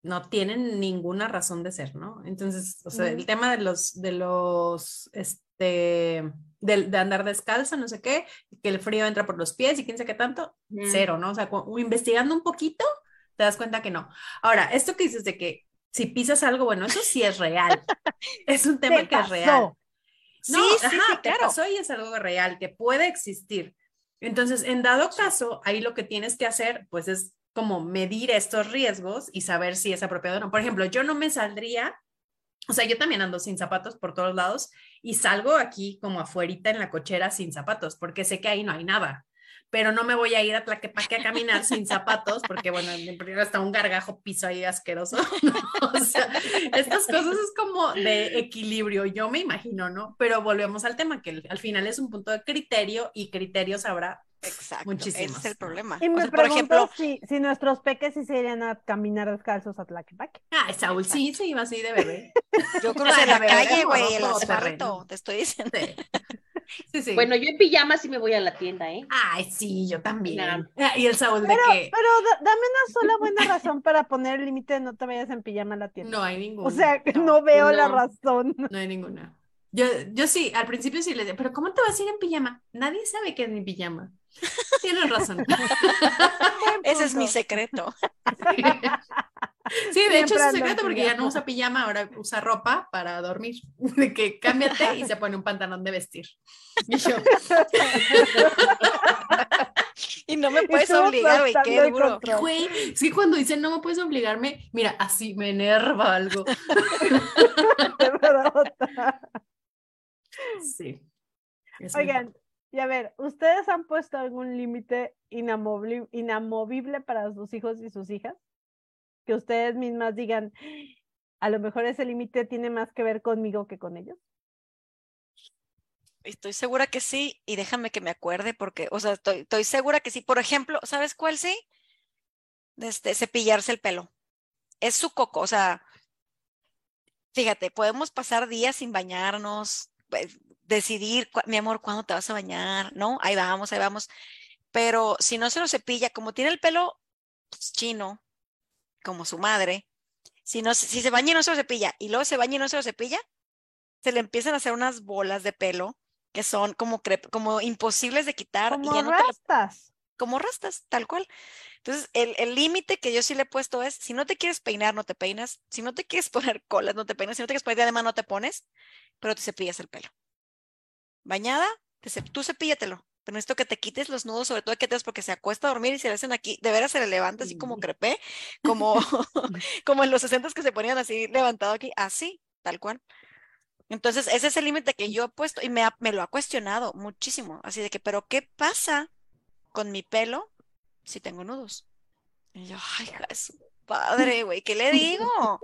[SPEAKER 4] No tienen ninguna razón de ser, ¿no? Entonces, o sea, el tema de los, de los, este, de, de andar descalzo, no sé qué, que el frío entra por los pies y quién sabe qué tanto, cero, ¿no? O sea, investigando un poquito, te das cuenta que no. Ahora, esto que dices de que si pisas algo, bueno, eso sí es real. Es un tema
[SPEAKER 1] ¿Te
[SPEAKER 4] que es real.
[SPEAKER 3] Sí,
[SPEAKER 4] No,
[SPEAKER 3] sí,
[SPEAKER 4] ajá,
[SPEAKER 3] sí,
[SPEAKER 4] te
[SPEAKER 3] claro.
[SPEAKER 4] pasó y es algo real, que puede existir. Entonces, en dado caso, ahí lo que tienes que hacer, pues es como medir estos riesgos y saber si es apropiado o no. Por ejemplo, yo no me saldría, o sea, yo también ando sin zapatos por todos lados y salgo aquí como afuerita en la cochera sin zapatos, porque sé que ahí no hay nada. Pero no me voy a ir a Tlaquepaque a caminar sin zapatos, porque bueno, en primero hasta un gargajo piso ahí asqueroso. O sea, estas cosas es como de equilibrio, yo me imagino, ¿no? Pero volvemos al tema, que al final es un punto de criterio y criterios habrá.
[SPEAKER 3] Exacto.
[SPEAKER 4] Muchísimos,
[SPEAKER 3] Ese es el
[SPEAKER 4] ¿no?
[SPEAKER 3] problema.
[SPEAKER 1] Y
[SPEAKER 3] O
[SPEAKER 1] me
[SPEAKER 3] sea, por
[SPEAKER 1] pregunto
[SPEAKER 3] ejemplo,
[SPEAKER 1] si, si nuestros peques sí se irían a caminar descalzos a Tlaquepaque.
[SPEAKER 4] Ah, Saúl sí se iba así de bebé.
[SPEAKER 3] yo crucé la
[SPEAKER 4] a ver,
[SPEAKER 3] calle,
[SPEAKER 4] era
[SPEAKER 3] güey, el asfalto, te estoy diciendo.
[SPEAKER 4] Sí, sí.
[SPEAKER 5] Bueno, yo en pijama sí me voy a la tienda, ¿eh?
[SPEAKER 4] Ay, sí, yo también.
[SPEAKER 5] Nah.
[SPEAKER 4] Ah, Y el Saúl de
[SPEAKER 1] Pero,
[SPEAKER 4] que
[SPEAKER 1] pero da- dame una sola buena razón para poner el límite de no te vayas en pijama a la tienda.
[SPEAKER 4] no hay ninguna.
[SPEAKER 1] o sea, no, veo la
[SPEAKER 5] no.
[SPEAKER 1] razón.
[SPEAKER 4] No hay ninguna. Yo, yo sí, al principio sí le dije, pero ¿cómo te vas a ir en pijama? Nadie sabe que es mi pijama. Tienes razón.
[SPEAKER 3] Ese es mi secreto.
[SPEAKER 4] Sí, de
[SPEAKER 1] Siempre
[SPEAKER 4] hecho es un secreto porque ya no usa pijama, ahora usa ropa para dormir. De que cámbiate y se pone un pantalón de vestir. Y yo,
[SPEAKER 3] Y no me puedes
[SPEAKER 1] Estuvo
[SPEAKER 3] obligar, güey, qué duro.
[SPEAKER 4] güey, sí, cuando dicen no me puedes obligarme, mira, así me enerva algo.
[SPEAKER 1] De verdad.
[SPEAKER 4] Sí.
[SPEAKER 1] Oigan, y a ver, ¿ustedes han puesto algún límite inamovi- inamovible para sus hijos y sus hijas? Que ustedes mismas digan, a lo mejor ese límite tiene más que ver conmigo que con ellos.
[SPEAKER 3] Estoy segura que sí, y déjame que me acuerde, porque, o sea, estoy, estoy segura que sí. Por ejemplo, ¿sabes cuál sí? Este, cepillarse el pelo. Es su coco, o sea, fíjate, podemos pasar días sin bañarnos, pues, decidir, mi amor, ¿cuándo te vas a bañar? ¿No? Ahí vamos, ahí vamos. Pero si no se lo cepilla, como tiene el pelo pues, chino, como su madre, si, no, se- si se baña y no se lo cepilla, y luego se baña y no se lo cepilla, se le empiezan a hacer unas bolas de pelo que son como, como imposibles de quitar y
[SPEAKER 1] Como
[SPEAKER 3] ya no te
[SPEAKER 1] rastas.
[SPEAKER 3] como rastas, tal cual. Entonces, el el límite que yo sí le he puesto es, si no te quieres peinar, no te peinas, si no te quieres poner colas, no te peinas, si no te quieres poner diadema, no te pones, pero te cepillas el pelo. Bañada, tú cepíllatelo, pero necesito que te quites los nudos, sobre todo que te porque se acuesta a dormir y se le hacen aquí, de veras se le levanta así como crepé, como, como en los 60 que se ponían así levantado aquí, así, tal cual. Entonces, ese es el límite que yo he puesto y me, me lo ha cuestionado muchísimo, así de que, pero ¿qué pasa con mi pelo si tengo nudos? Y yo, ay, Jesús, padre, güey, ¿qué le digo?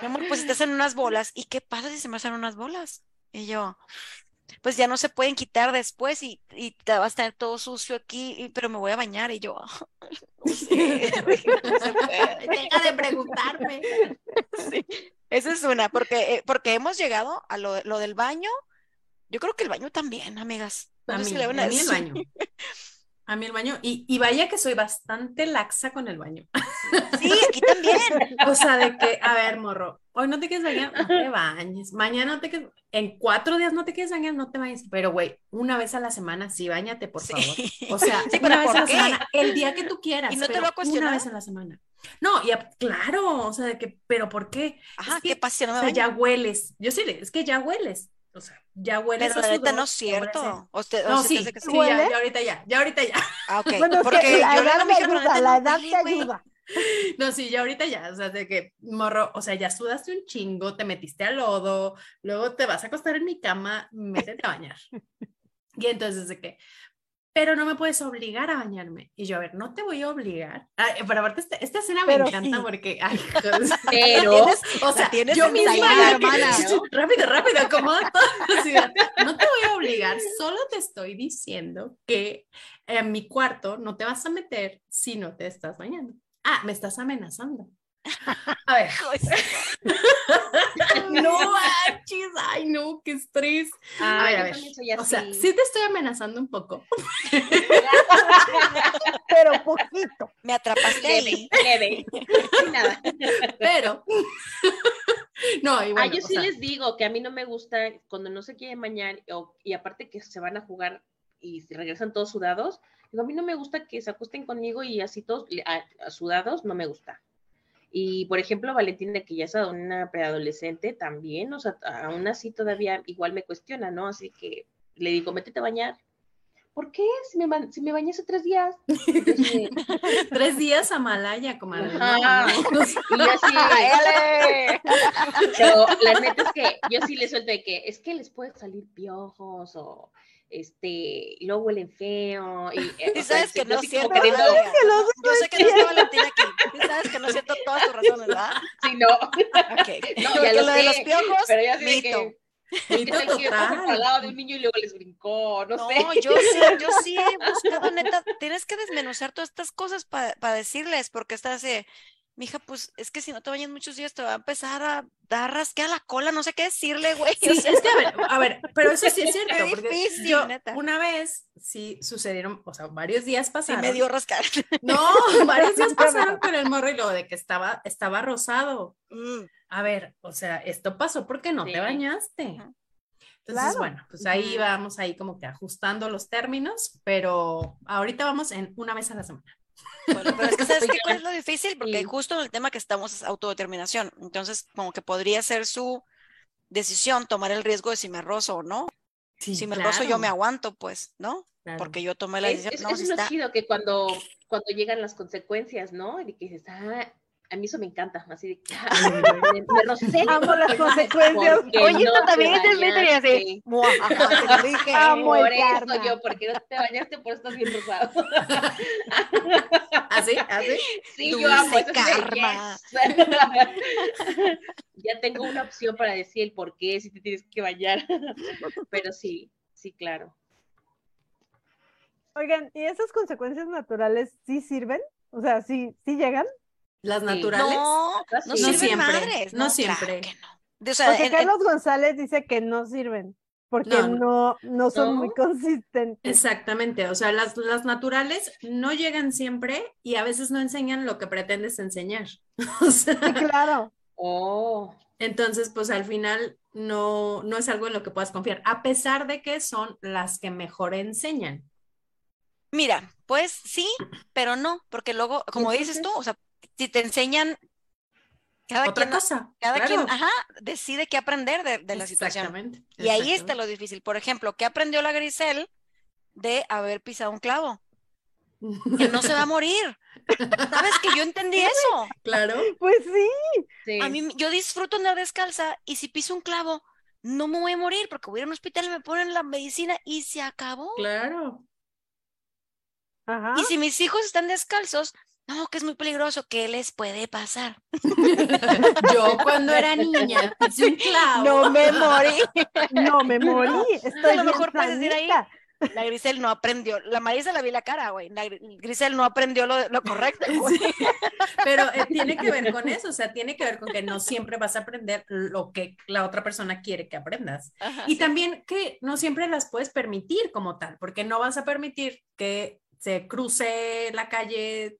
[SPEAKER 3] Mi amor, pues si te hacen unas bolas, ¿y qué pasa si se me hacen unas bolas? Y yo, pues ya no se pueden quitar después y, y te vas a tener todo sucio aquí, pero me voy a bañar y yo, no sé, no se puede.
[SPEAKER 4] Deja de preguntarme.
[SPEAKER 3] Sí, esa es una, porque, eh, porque hemos llegado a lo, lo, del baño, yo creo que el baño también, amigas.
[SPEAKER 4] No a, el baño. A mí el baño, y, y, vaya que soy bastante laxa con el baño.
[SPEAKER 3] Sí, aquí también.
[SPEAKER 4] o sea, de que, a ver, morro, hoy no te quieres bañar, no te bañes. Mañana no te quieres, en cuatro días no te quieres bañar, no te bañes. Pero, güey, una vez a la semana, sí, bañate, por favor. Sí. O sea,
[SPEAKER 3] sí,
[SPEAKER 4] una vez
[SPEAKER 3] ¿por
[SPEAKER 4] a la
[SPEAKER 3] qué?
[SPEAKER 4] semana, el día que tú quieras.
[SPEAKER 3] Y no te lo cuestionado.
[SPEAKER 4] Una vez a la semana. No, y a, claro, o sea, de que, pero ¿por qué?
[SPEAKER 3] Ajá,
[SPEAKER 4] es que,
[SPEAKER 3] ¿qué pasa si no me
[SPEAKER 4] o sea, ya hueles. Yo sí, es que ya hueles. O sea, ya hueles
[SPEAKER 3] Pero
[SPEAKER 4] a
[SPEAKER 3] la neta
[SPEAKER 4] sudor,
[SPEAKER 3] no es cierto. O te- o
[SPEAKER 4] No, sí,
[SPEAKER 3] que
[SPEAKER 4] ya,
[SPEAKER 1] ¿Huele?
[SPEAKER 4] ya ahorita ya, ya ahorita ya.
[SPEAKER 3] Ah, ok.
[SPEAKER 1] Bueno,
[SPEAKER 3] Porque
[SPEAKER 1] que la
[SPEAKER 3] yo le
[SPEAKER 1] edad
[SPEAKER 3] a
[SPEAKER 1] me ayuda, la
[SPEAKER 3] no
[SPEAKER 1] edad
[SPEAKER 3] huele,
[SPEAKER 1] te ayuda.
[SPEAKER 4] No, sí, ya ahorita ya, o sea, de que, morro, o sea, ya sudaste un chingo, te metiste al lodo, luego te vas a acostar en mi cama, métete a bañar. Y entonces de que, pero no me puedes obligar a bañarme. Y yo, a ver, no te voy a obligar. Ay, pero aparte, esta, esta escena me encanta
[SPEAKER 1] sí.
[SPEAKER 4] porque, ay,
[SPEAKER 5] Pero,
[SPEAKER 4] o sea,
[SPEAKER 3] tienes
[SPEAKER 4] yo misma, que,
[SPEAKER 3] hermana,
[SPEAKER 5] ¿no?
[SPEAKER 4] rápido, rápido, acomoda no te voy a obligar, solo te estoy diciendo que en mi cuarto no te vas a meter si no te estás bañando. Ah, me estás amenazando. A ver, no manches, ay no, qué estrés. A ver, a ver. O sea, sí te estoy amenazando un poco,
[SPEAKER 1] Pero poquito.
[SPEAKER 3] Me atrapaste
[SPEAKER 5] leve, leve. Nada.
[SPEAKER 4] pero no, y
[SPEAKER 5] ah, yo sí
[SPEAKER 4] sea,
[SPEAKER 5] les digo que a mí no me gusta cuando no se quieren bañar o- y aparte que se van a jugar y regresan todos sudados. Digo, a mí no me gusta que se acuesten conmigo y así todos le- a- a sudados, no me gusta. Y por ejemplo, Valentina, que ya es una preadolescente, también, o sea, aún así todavía igual me cuestiona, ¿no? Así que le digo, métete a bañar. ¿Por qué? Si me, ba- si me bañé hace tres días. De,
[SPEAKER 4] tres días a Malaya, comadre.
[SPEAKER 5] Ajá. y yo así Pero la neta es que yo sí les suelto de que es que les puede salir piojos o este, y luego huelen feo. Y, eh,
[SPEAKER 3] Y
[SPEAKER 5] o sea,
[SPEAKER 3] sabes que no cierto.
[SPEAKER 5] queriendo-
[SPEAKER 3] Yo sé que no está Valentina aquí. Y sabes que no siento todas tus razones, ¿verdad?
[SPEAKER 5] Sí, no,
[SPEAKER 3] Ok.
[SPEAKER 5] no,
[SPEAKER 3] Porque
[SPEAKER 5] ya lo,
[SPEAKER 3] lo de
[SPEAKER 5] sé,
[SPEAKER 3] los piojos,
[SPEAKER 5] pero ya sé de
[SPEAKER 3] mito.
[SPEAKER 5] que, ¿qué
[SPEAKER 4] Mito
[SPEAKER 5] tal que al lado de un niño y luego les brincó? No,
[SPEAKER 3] No,
[SPEAKER 5] sé.
[SPEAKER 3] yo sí, yo sí he buscado, neta, tienes que desmenuzar todas estas cosas para decirles, porque está así, mija, pues es que si no te bañas muchos días te va a empezar a dar rasque a la cola, no sé qué decirle, güey.
[SPEAKER 4] Sí,
[SPEAKER 3] o sea,
[SPEAKER 4] es que a ver, a ver, pero eso sí es cierto,
[SPEAKER 3] difícil,
[SPEAKER 4] yo
[SPEAKER 3] neta.
[SPEAKER 4] una vez sí sucedieron, o sea, varios días
[SPEAKER 3] sí
[SPEAKER 4] pasaron.
[SPEAKER 3] me dio rascar.
[SPEAKER 4] No, varios días pasaron con el morro y luego de que estaba, estaba rosado.
[SPEAKER 3] Mm,
[SPEAKER 4] A ver, o sea, esto pasó porque no
[SPEAKER 5] Sí.
[SPEAKER 4] te bañaste. Entonces,
[SPEAKER 1] Claro.
[SPEAKER 4] bueno, pues ahí vamos ahí como que ajustando los términos, pero ahorita vamos en una vez a la semana.
[SPEAKER 3] Bueno, pero es que ¿sabes qué? ¿Cuál es lo difícil? Porque
[SPEAKER 5] Sí.
[SPEAKER 3] justo en el tema que estamos es autodeterminación. Entonces, como que podría ser su decisión tomar el riesgo de si me rozo o no.
[SPEAKER 4] Sí,
[SPEAKER 3] si me rozo, yo me aguanto, pues, ¿no?
[SPEAKER 4] claro.
[SPEAKER 3] Porque yo tomé la
[SPEAKER 5] Es,
[SPEAKER 3] decisión.
[SPEAKER 5] es,
[SPEAKER 3] no,
[SPEAKER 5] eso
[SPEAKER 3] si
[SPEAKER 5] es lo
[SPEAKER 3] está.
[SPEAKER 5] chido que cuando, cuando llegan las consecuencias, ¿no? Y que dices, ah, a mí eso me encanta, así de que ah, me, me rocé.
[SPEAKER 1] Amo las consecuencias.
[SPEAKER 3] Oye,
[SPEAKER 5] no
[SPEAKER 3] esto también
[SPEAKER 5] te
[SPEAKER 3] es Twitter y así.
[SPEAKER 5] bañaste.
[SPEAKER 3] "Muajaja, te lo dije".
[SPEAKER 1] Amo el
[SPEAKER 5] Por eso
[SPEAKER 1] karma.
[SPEAKER 5] yo, porque no te bañaste, por eso estás bien rosado.
[SPEAKER 4] ¿Así? ¿Así?
[SPEAKER 5] Sí,
[SPEAKER 3] Dulce
[SPEAKER 5] yo amo eso.
[SPEAKER 3] karma.
[SPEAKER 5] yes. ya tengo una opción para decir el por qué, si te tienes que bañar. Pero sí, sí, claro.
[SPEAKER 1] Oigan, ¿y esas consecuencias naturales sí sirven? O sea, sí, sí llegan.
[SPEAKER 4] Las naturales.
[SPEAKER 3] No, no
[SPEAKER 5] sí.
[SPEAKER 4] No siempre,
[SPEAKER 3] madres.
[SPEAKER 4] no siempre.
[SPEAKER 3] que no. De- O sea,
[SPEAKER 1] Porque
[SPEAKER 3] en- en-
[SPEAKER 1] Carlos González dice que no sirven, porque
[SPEAKER 4] No,
[SPEAKER 1] no, no son muy consistentes.
[SPEAKER 4] Exactamente, o sea, las, las naturales no llegan siempre y a veces no enseñan lo que pretendes enseñar. O sea,
[SPEAKER 1] Sí, claro.
[SPEAKER 5] Oh,
[SPEAKER 4] entonces, pues al final no, no es algo en lo que puedas confiar, a pesar de que son las que mejor enseñan.
[SPEAKER 3] Mira, pues sí, pero no, porque luego, como dices tú, o sea, si te enseñan, cada
[SPEAKER 4] Otra
[SPEAKER 3] quien,
[SPEAKER 4] cosa.
[SPEAKER 3] cada
[SPEAKER 4] claro.
[SPEAKER 3] quien, ajá, decide qué aprender de, de la situación.
[SPEAKER 4] Exactamente.
[SPEAKER 3] Y ahí está lo difícil. Por ejemplo, ¿qué aprendió la Grisel de haber pisado un clavo. Que no se va a morir. ¿Sabes que yo entendí eso?
[SPEAKER 4] Claro.
[SPEAKER 1] Pues sí.
[SPEAKER 5] Sí.
[SPEAKER 3] A mí, yo disfruto andar descalza y si piso un clavo, no me voy a morir porque voy a ir a un hospital y me ponen la medicina y se acabó.
[SPEAKER 4] Claro.
[SPEAKER 1] Ajá.
[SPEAKER 3] Y si mis hijos están descalzos, no, que es muy peligroso, ¿qué les puede pasar?
[SPEAKER 4] Yo cuando era niña hice un clavo.
[SPEAKER 1] No me morí. No me morí. Estoy
[SPEAKER 3] a lo mejor puedes decir ahí. La Grisel no aprendió, la Marisa la vi la cara, güey. La Gri- Grisel no aprendió lo, lo correcto. güey.
[SPEAKER 4] Pero eh, tiene que ver con eso, o sea, tiene que ver con que no siempre vas a aprender lo que la otra persona quiere que aprendas.
[SPEAKER 3] Ajá,
[SPEAKER 4] Y
[SPEAKER 3] sí.
[SPEAKER 4] también que no siempre las puedes permitir como tal, porque no vas a permitir que se cruce la calle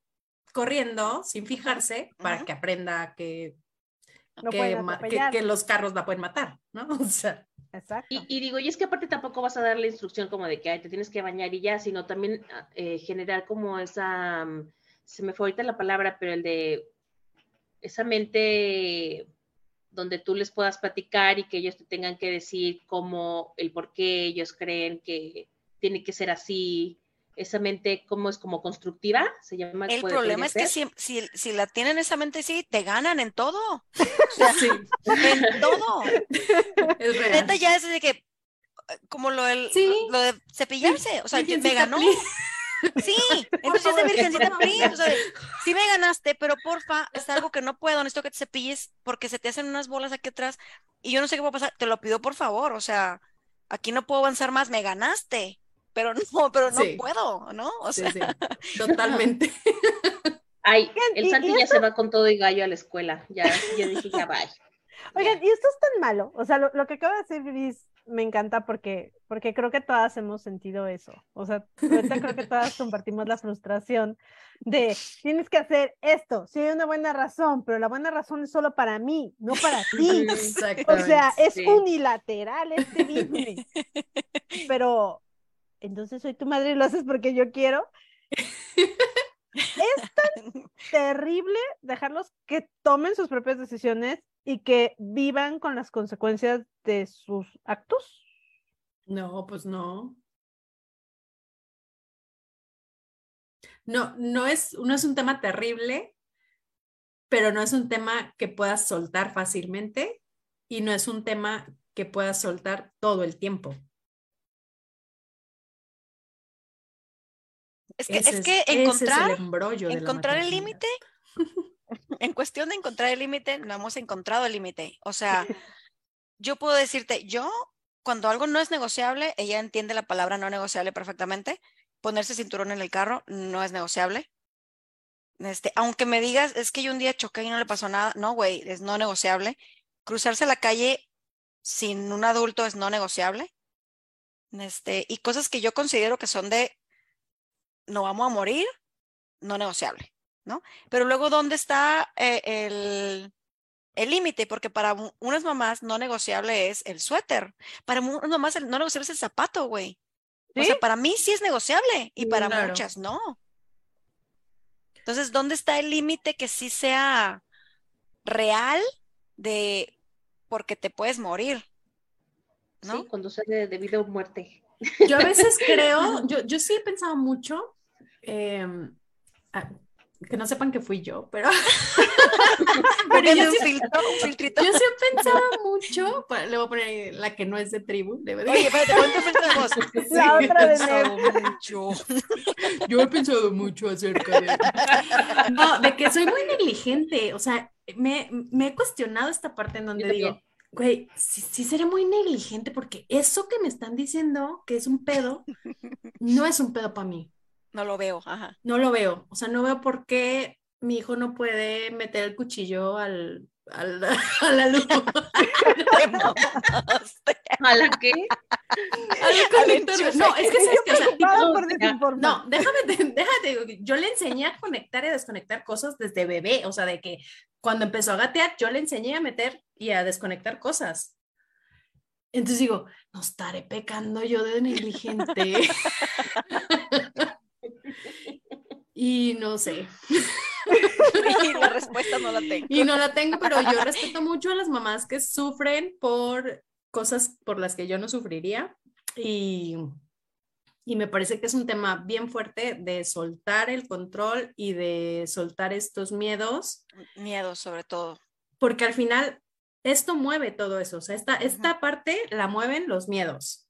[SPEAKER 4] corriendo sin fijarse para que aprenda que,
[SPEAKER 1] No
[SPEAKER 4] que, los carros la pueden matar, ¿no? O sea,
[SPEAKER 1] Exacto.
[SPEAKER 5] Y, y digo, y es que aparte tampoco vas a dar la instrucción como de que "Ay, te tienes que bañar y ya, sino también ah, eh, generar como esa, mm, se me fue ahorita la palabra, pero el de esa mente donde tú les puedas platicar y que ellos te tengan que decir cómo, el por qué ellos creen que tiene que ser así, esa mente como es como constructiva, se llama.
[SPEAKER 3] El problema es que
[SPEAKER 5] ser.
[SPEAKER 3] si, si, si la tienen esa mente así, te ganan en todo.
[SPEAKER 4] Sí,
[SPEAKER 3] en todo.
[SPEAKER 4] es real.
[SPEAKER 3] Neta ya es de que, como lo, del,
[SPEAKER 4] Sí.
[SPEAKER 3] lo de cepillarse, o sea, que me ganó.
[SPEAKER 4] please.
[SPEAKER 3] Sí, entonces es de
[SPEAKER 4] favor,
[SPEAKER 3] virgencita please,
[SPEAKER 4] favor.
[SPEAKER 3] o sea, sí me ganaste, pero porfa, es algo que no puedo, necesito que te cepilles porque se te hacen unas bolas aquí atrás y yo no sé qué va a pasar, te lo pido por favor, o sea, aquí no puedo avanzar más, me ganaste, pero no, pero no
[SPEAKER 4] Sí.
[SPEAKER 3] puedo, ¿no? O
[SPEAKER 4] Sí,
[SPEAKER 3] sea,
[SPEAKER 4] sí, totalmente.
[SPEAKER 5] Ay, el Santi ya se va con todo y gallo a la escuela. Ya, yo dije, ya bye.
[SPEAKER 1] Oigan, y esto es tan malo. O sea, lo, lo que acaba de decir Gris me encanta porque, porque creo que todas hemos sentido eso. O sea, ahorita creo que todas compartimos la frustración de tienes que hacer esto. Sí, hay una buena razón, pero la buena razón es solo para mí, no para ti. O sea, es
[SPEAKER 5] sí.
[SPEAKER 1] unilateral este business. Pero, entonces soy tu madre y lo haces porque yo quiero. Es tan terrible dejarlos que tomen sus propias decisiones y que vivan con las consecuencias de sus actos.
[SPEAKER 4] No, pues no. No, no es, no es un tema terrible, pero no es un tema que puedas soltar fácilmente y no es un tema que puedas soltar todo el tiempo.
[SPEAKER 3] Es que,
[SPEAKER 4] Ese
[SPEAKER 3] es que encontrar,
[SPEAKER 4] el
[SPEAKER 3] encontrar el límite, en cuestión de encontrar el límite, no hemos encontrado el límite. O sea, yo puedo decirte, yo, cuando algo no es negociable, ella entiende la palabra no negociable perfectamente. Ponerse cinturón en el carro no es negociable. Este, aunque me digas, es que yo un día choqué y no le pasó nada, no, güey, es no negociable. Cruzarse la calle sin un adulto es no negociable. Este, y cosas que yo considero que son de no vamos a morir, no negociable, ¿no? Pero luego, ¿dónde está eh, el, el límite? Porque para unas mamás no negociable es el suéter. Para unas mamás el no negociable es el zapato, güey. O sea, para mí sí es negociable y para
[SPEAKER 4] Claro.
[SPEAKER 3] muchas no. Entonces, ¿dónde está el límite que sí sea real de porque te puedes morir? ¿No?
[SPEAKER 5] Sí, cuando sale de vida o muerte.
[SPEAKER 4] Yo a veces creo, yo, yo sí he pensado mucho, em, que no sepan que fui yo, pero, pero yo
[SPEAKER 3] un
[SPEAKER 4] sí,
[SPEAKER 3] filtro, un filtrito.
[SPEAKER 4] yo sí he pensado mucho, le voy a poner ahí la que no es de tribu, de verdad.
[SPEAKER 3] Oye, espérate, ponte filtro de voz.
[SPEAKER 1] La
[SPEAKER 4] Sí,
[SPEAKER 1] otra de
[SPEAKER 3] Pensado mucho.
[SPEAKER 4] Yo he pensado mucho acerca de... No, de que soy muy negligente, o sea, me, me he cuestionado esta parte en donde digo. Güey, sí, sí seré muy negligente porque eso que me están diciendo que es un pedo, no es un pedo para mí.
[SPEAKER 3] No lo veo, ajá.
[SPEAKER 4] No lo veo, o sea, no veo por qué mi hijo no puede meter el cuchillo al, al- a la luz.
[SPEAKER 5] ¿A la qué?
[SPEAKER 4] al conector.
[SPEAKER 3] enchufe.
[SPEAKER 4] No, es que sabes que, o sea,
[SPEAKER 1] Preocupada por
[SPEAKER 5] o sea,
[SPEAKER 1] desinformar.
[SPEAKER 4] no, déjame, te- déjate, digo yo le enseñé a conectar y a desconectar cosas desde bebé, o sea, de que cuando empezó a gatear, yo le enseñé a meter y a desconectar cosas. Entonces digo, no estaré pecando yo de negligente. y no sé.
[SPEAKER 3] Y la respuesta no la tengo.
[SPEAKER 4] Y no la tengo, pero yo respeto mucho a las mamás que sufren por cosas por las que yo no sufriría. Y, y me parece que es un tema bien fuerte de soltar el control y de soltar estos miedos.
[SPEAKER 3] Miedos sobre todo.
[SPEAKER 4] Porque al final esto mueve todo eso, o sea, esta, esta parte la mueven los miedos.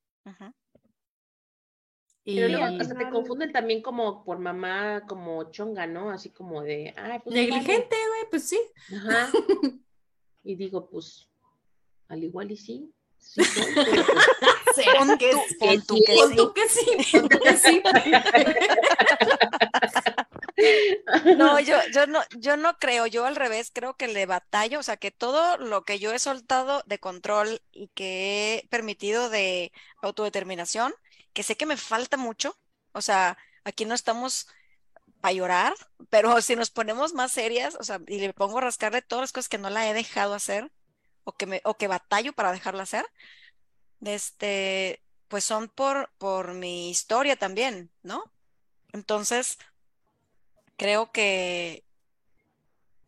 [SPEAKER 5] Y Pero luego hasta te confunden también como por mamá, como chonga, ¿no? Así como de, ay,
[SPEAKER 4] pues. Negligente, güey, pues sí. Ajá.
[SPEAKER 5] y digo, pues, al igual y sí.
[SPEAKER 3] sí Pon que, sí. que sí. No, yo, yo no, yo no creo, yo al revés, creo que le batallo, o sea que todo lo que yo he soltado de control y que he permitido de autodeterminación, que sé que me falta mucho, o sea, aquí no estamos para llorar, pero si nos ponemos más serias, o sea, y le pongo a rascarle todas las cosas que no la he dejado hacer, o que me, o que batallo para dejarla hacer, este, pues son por, por mi historia también, ¿no? Entonces, creo que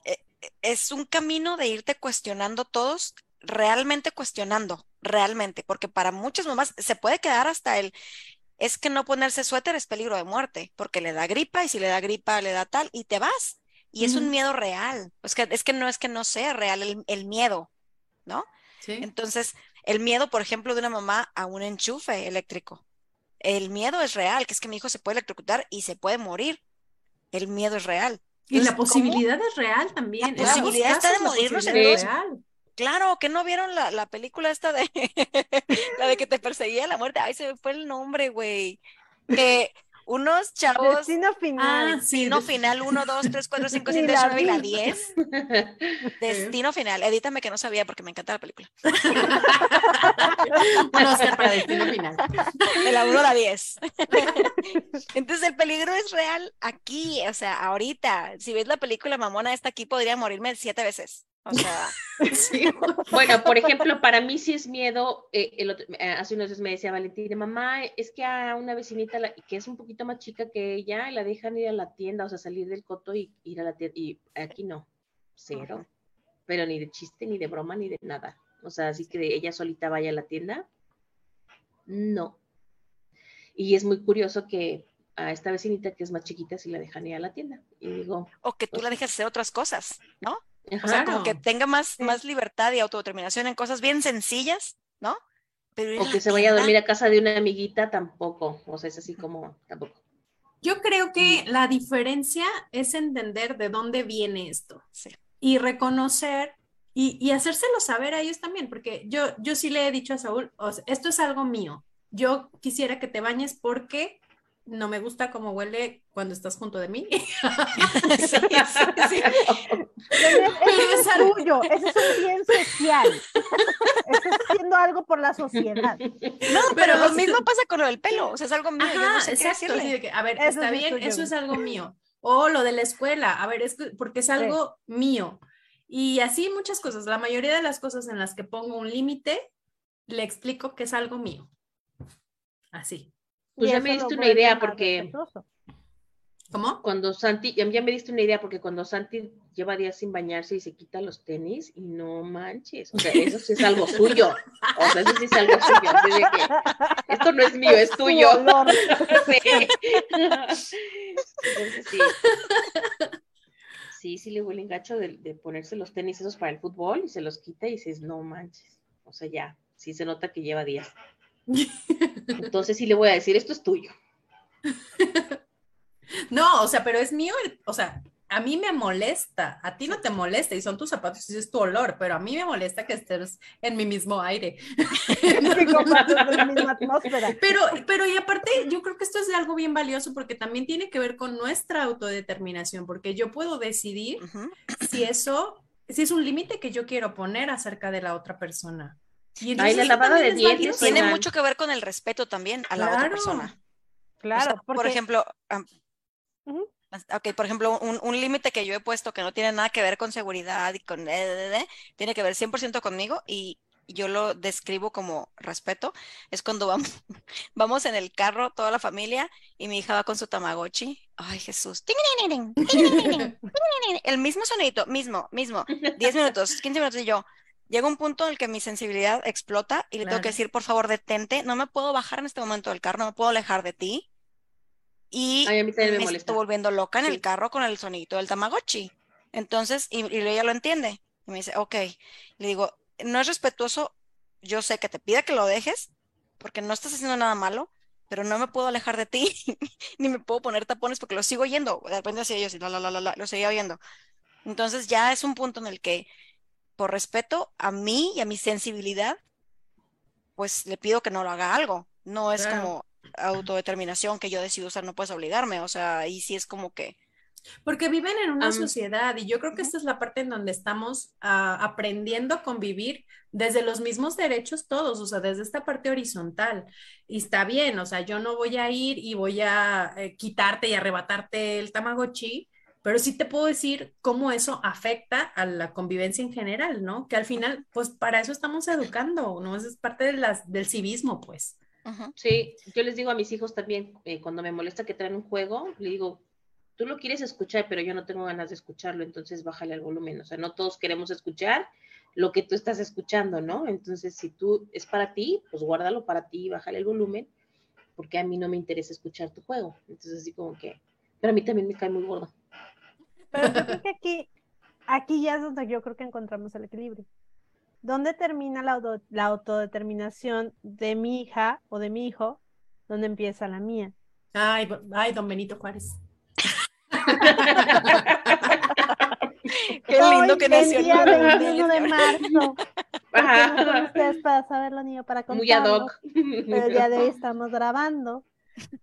[SPEAKER 3] eh, es un camino de irte cuestionando todos, realmente cuestionando, realmente, porque para muchas mamás se puede quedar hasta el, es que no ponerse suéter es peligro de muerte, porque le da gripa y si le da gripa le da tal y te vas. Y es un miedo real. Es que, es que no es que no sea real el, el miedo, ¿no? Sí. Entonces, el miedo, por ejemplo, de una mamá a un enchufe eléctrico. El miedo es real, que es que mi hijo se puede electrocutar y se puede morir. El miedo es real.
[SPEAKER 4] Y la posibilidad es real también.
[SPEAKER 3] La posibilidad está de morirnos en dos. Claro, que no vieron la, la película esta de la de que te perseguía la muerte. Ay, se me fue el nombre, güey. Que unos chavos.
[SPEAKER 1] Destino final.
[SPEAKER 3] Ah, Destino final 1, 2, 3, 4, 5, 6, 7, 8, 9 y la 10. Destino final. Edítame que no sabía porque me encanta la película.
[SPEAKER 4] bueno, o para Destino final.
[SPEAKER 3] De la 1 a la 10. Entonces el peligro es real aquí, o sea, ahorita. Si ves la película mamona esta aquí, podría morirme siete veces. O sea,
[SPEAKER 5] sí. bueno, por ejemplo, para mí sí es miedo. Eh, el eh, hace unos días me decía Valentina, mamá, es que a una vecinita que es un poquito más chica que ella, la dejan ir a la tienda, o sea, salir del coto y ir a la tienda. Y aquí no, cero. Pero ni de chiste, ni de broma, ni de nada. O sea, así que ella solita vaya a la tienda, no. Y es muy curioso que a esta vecinita que es más chiquita sí la dejan ir a la tienda. Y digo.
[SPEAKER 3] O que tú la dejes hacer otras cosas, ¿no? O sea, como que tenga más, más libertad y autodeterminación en cosas bien sencillas, ¿no?
[SPEAKER 5] Pero o que se vaya a dormir a casa de una amiguita tampoco, o sea, es así como tampoco.
[SPEAKER 4] Yo creo que la diferencia es entender de dónde viene esto y reconocer y, y, hacérselo saber a ellos también, porque yo, yo sí le he dicho a Saúl, esto es algo mío, yo quisiera que te bañes porque no me gusta cómo huele cuando estás junto de mí. sí, sí,
[SPEAKER 1] sí. Eso es tuyo, eso es un bien social. Estás haciendo algo por la sociedad.
[SPEAKER 3] No, pero, lo mismo pasa con lo del pelo, o sea, es algo mío, yo no sé qué decirle.
[SPEAKER 4] a ver, está bien, eso es algo mío. O lo de la escuela, a ver, es porque es algo mío. Y así muchas cosas, la mayoría de las cosas en las que pongo un límite, le explico que es algo mío. Así.
[SPEAKER 5] Pues ya me diste una idea porque...
[SPEAKER 4] ¿Cómo?
[SPEAKER 5] Cuando Santi, ya, me diste una idea porque cuando Santi lleva días sin bañarse y se quita los tenis y no manches, o sea, eso sí es algo suyo, o sea, eso sí es algo suyo, así de que esto no es mío, es tuyo. Entonces sí. Sí, sí le huele engacho de, de ponerse los tenis esos para el fútbol y se los quita y dices, no manches, o sea, ya, sí se nota que lleva días. Entonces sí le voy a decir, esto es tuyo.
[SPEAKER 4] No, o sea, pero es mío, o sea, a mí me molesta, a ti no te molesta y son tus zapatos y es tu olor, pero a mí me molesta que estés en mi mismo aire. pero, pero y aparte, yo creo que esto es algo bien valioso porque también tiene que ver con nuestra autodeterminación, porque yo puedo decidir si eso, si es un límite que yo quiero poner acerca de la otra persona.
[SPEAKER 5] Y la lavada de dientes
[SPEAKER 3] tiene mucho que ver con el respeto también a la otra persona.
[SPEAKER 1] Claro,
[SPEAKER 3] por ejemplo, por ejemplo, un, un límite que yo he puesto que no tiene nada que ver con seguridad y con tiene que ver 100% conmigo y yo lo describo como respeto, es cuando vamos, vamos en el carro toda la familia y mi hija va con su tamagotchi. Ay, Jesús. El mismo sonito, mismo, mismo. 10 minutos, 15 minutos y yo, llega un punto en el que mi sensibilidad explota y le tengo que
[SPEAKER 4] Claro.
[SPEAKER 3] decir, por favor, detente, no me puedo bajar en este momento del carro, no me puedo alejar de ti. Y
[SPEAKER 5] Ay, a mí me
[SPEAKER 3] me estoy volviendo loca en
[SPEAKER 5] Sí.
[SPEAKER 3] el carro con el sonidito del Tamagotchi. Entonces, y, y ella lo entiende. Y me dice, ok. Le digo, no es respetuoso, yo sé que te pida que lo dejes, porque no estás haciendo nada malo, pero no me puedo alejar de ti, ni me puedo poner tapones porque lo sigo oyendo. De repente así ellos y la, la, la, la, la, lo seguía oyendo. Entonces ya es un punto en el que, por respeto a mí y a mi sensibilidad, pues le pido que no lo haga algo. No es
[SPEAKER 4] Claro.
[SPEAKER 3] como autodeterminación que yo decido usar, no puedes obligarme. O sea, ahí sí es como que,
[SPEAKER 4] Porque viven en una sociedad y yo creo que esta es la parte en donde estamos ah, aprendiendo a convivir desde los mismos derechos todos, o sea, desde esta parte horizontal. Y está bien, o sea, yo no voy a ir y voy a eh, quitarte y arrebatarte el Tamagotchi, pero sí te puedo decir cómo eso afecta a la convivencia en general, ¿no? Que al final, pues para eso estamos educando, ¿no? Eso es parte de las, del civismo, pues.
[SPEAKER 5] Sí, yo les digo a mis hijos también, eh, cuando me molesta que traen un juego, le digo, tú lo quieres escuchar, pero yo no tengo ganas de escucharlo, entonces bájale al volumen. O sea, no todos queremos escuchar lo que tú estás escuchando, ¿no? Entonces, si tú es para ti, pues guárdalo para ti, bájale el volumen, porque a mí no me interesa escuchar tu juego. Entonces, así como que, pero a mí también me cae muy gordo.
[SPEAKER 1] Pero yo creo que aquí, aquí ya es donde yo creo que encontramos el equilibrio. ¿Dónde termina la, auto- la autodeterminación de mi hija o de mi hijo? ¿Dónde empieza la mía?
[SPEAKER 4] Ay, ay, don Benito Juárez.
[SPEAKER 3] Qué lindo
[SPEAKER 1] Hoy,
[SPEAKER 3] que nació el
[SPEAKER 1] día
[SPEAKER 3] niño.
[SPEAKER 1] 21 de marzo. Son ustedes para saberlo ni yo para
[SPEAKER 5] Muy ad
[SPEAKER 1] contarlo.
[SPEAKER 5] hoc.
[SPEAKER 1] Pero el día de hoy estamos grabando.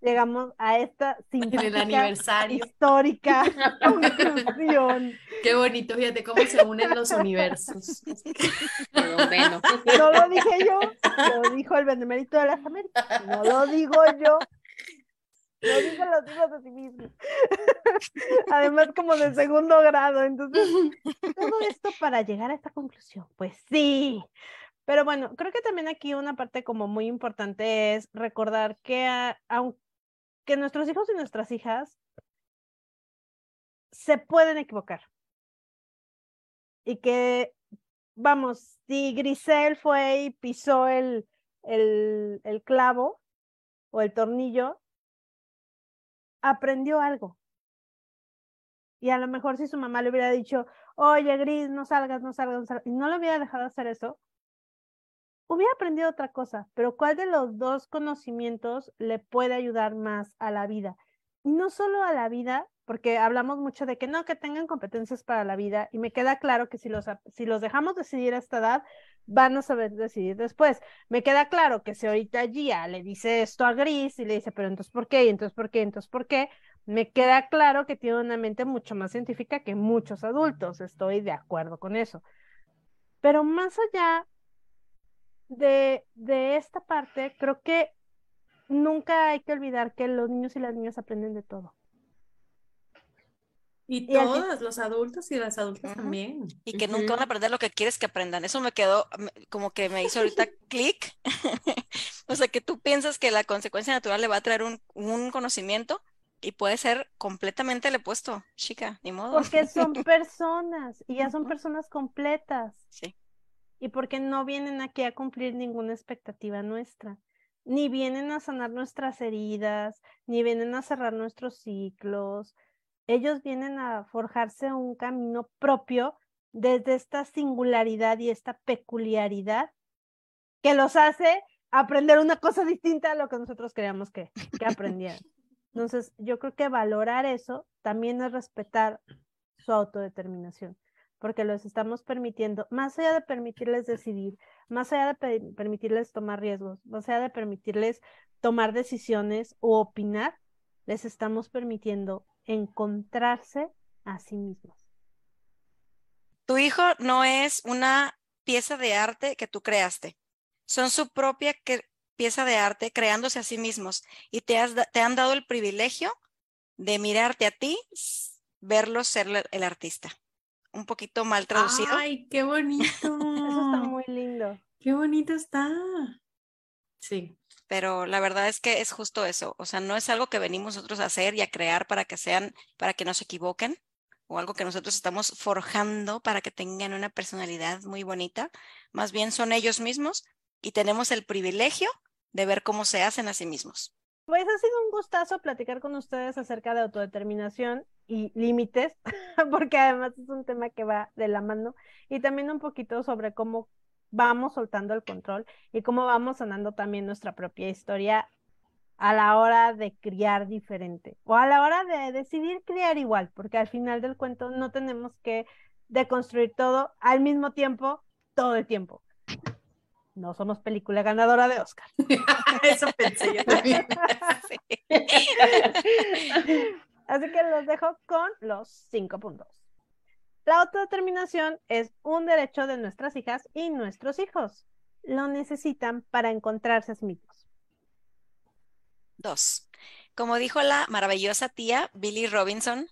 [SPEAKER 1] Llegamos a esta simpática,
[SPEAKER 4] aniversario.
[SPEAKER 1] histórica conclusión.
[SPEAKER 4] Qué bonito, fíjate cómo se unen los universos.
[SPEAKER 5] Pero bueno.
[SPEAKER 1] No lo dije yo, lo dijo el Benemérito de las Américas. No lo digo yo. Lo dicen los hijos de sí mismos. Además, como de segundo grado. Entonces, todo esto para llegar a esta conclusión. Pues sí. Pero bueno, creo que también aquí una parte como muy importante es recordar que aunque nuestros hijos y nuestras hijas se pueden equivocar. Y que, vamos, si Grisel fue y pisó el, el, el clavo o el tornillo, aprendió algo. Y a lo mejor si su mamá le hubiera dicho, oye, Gris, no salgas, no salgas, no salgas, y no le hubiera dejado hacer eso, hubiera aprendido otra cosa, pero ¿cuál de los dos conocimientos le puede ayudar más a la vida? Y no solo a la vida, porque hablamos mucho de que no, que tengan competencias para la vida, y me queda claro que si los, si los dejamos decidir a esta edad, van a saber decidir después. Me queda claro que si ahorita Gia le dice esto a Gris y le dice, pero entonces ¿por qué? Y entonces ¿por qué? Entonces ¿por qué? Me queda claro que tiene una mente mucho más científica que muchos adultos, estoy de acuerdo con eso. Pero más allá de, de esta parte, creo que nunca hay que olvidar que los niños y las niñas aprenden de todo.
[SPEAKER 4] Y
[SPEAKER 1] Y fin-
[SPEAKER 4] todos, los adultos y las adultas también.
[SPEAKER 3] Y que nunca van a aprender lo que quieres que aprendan. Eso me quedó como que me hizo ahorita clic. O sea, que tú piensas que la consecuencia natural le va a traer un, un conocimiento y puede ser completamente el opuesto. Chica, ni modo.
[SPEAKER 1] Porque son personas y ya son personas completas.
[SPEAKER 3] Sí.
[SPEAKER 1] Y porque no vienen aquí a cumplir ninguna expectativa nuestra, ni vienen a sanar nuestras heridas, ni vienen a cerrar nuestros ciclos. Ellos vienen a forjarse un camino propio desde esta singularidad y esta peculiaridad que los hace aprender una cosa distinta a lo que nosotros creíamos que, que aprendieran. Entonces, yo creo que valorar eso también es respetar su autodeterminación porque los estamos permitiendo, más allá de permitirles decidir, más allá de pe- permitirles tomar riesgos, más allá de permitirles tomar decisiones o opinar, les estamos permitiendo encontrarse a sí mismos.
[SPEAKER 3] Tu hijo no es una pieza de arte que tú creaste. Son su propia pieza de arte creándose a sí mismos y te, has te han dado el privilegio de mirarte a ti, verlos ser el artista. Un poquito mal traducido.
[SPEAKER 4] Ay, qué bonito.
[SPEAKER 1] Eso está muy lindo.
[SPEAKER 4] Qué bonito está. Sí.
[SPEAKER 3] pero la verdad es que es justo eso, o sea, no es algo que venimos nosotros a hacer y a crear para que sean, para que no se equivoquen o algo que nosotros estamos forjando para que tengan una personalidad muy bonita. Más bien son ellos mismos y tenemos el privilegio de ver cómo se hacen a sí mismos.
[SPEAKER 1] Pues ha sido un gustazo platicar con ustedes acerca de autodeterminación y límites, porque además es un tema que va de la mano, y también un poquito sobre cómo vamos soltando el control y cómo vamos sanando también nuestra propia historia a la hora de criar diferente o a la hora de decidir criar igual, porque al final del cuento no tenemos que deconstruir todo al mismo tiempo, todo el tiempo. No somos película ganadora de Oscar.
[SPEAKER 4] Eso pensé yo también.
[SPEAKER 1] Así que los dejo con los cinco puntos. La autodeterminación es un derecho de nuestras hijas y nuestros hijos. Lo necesitan para encontrarse a sí mismos.
[SPEAKER 3] Dos, como dijo la maravillosa tía Billy Robinson,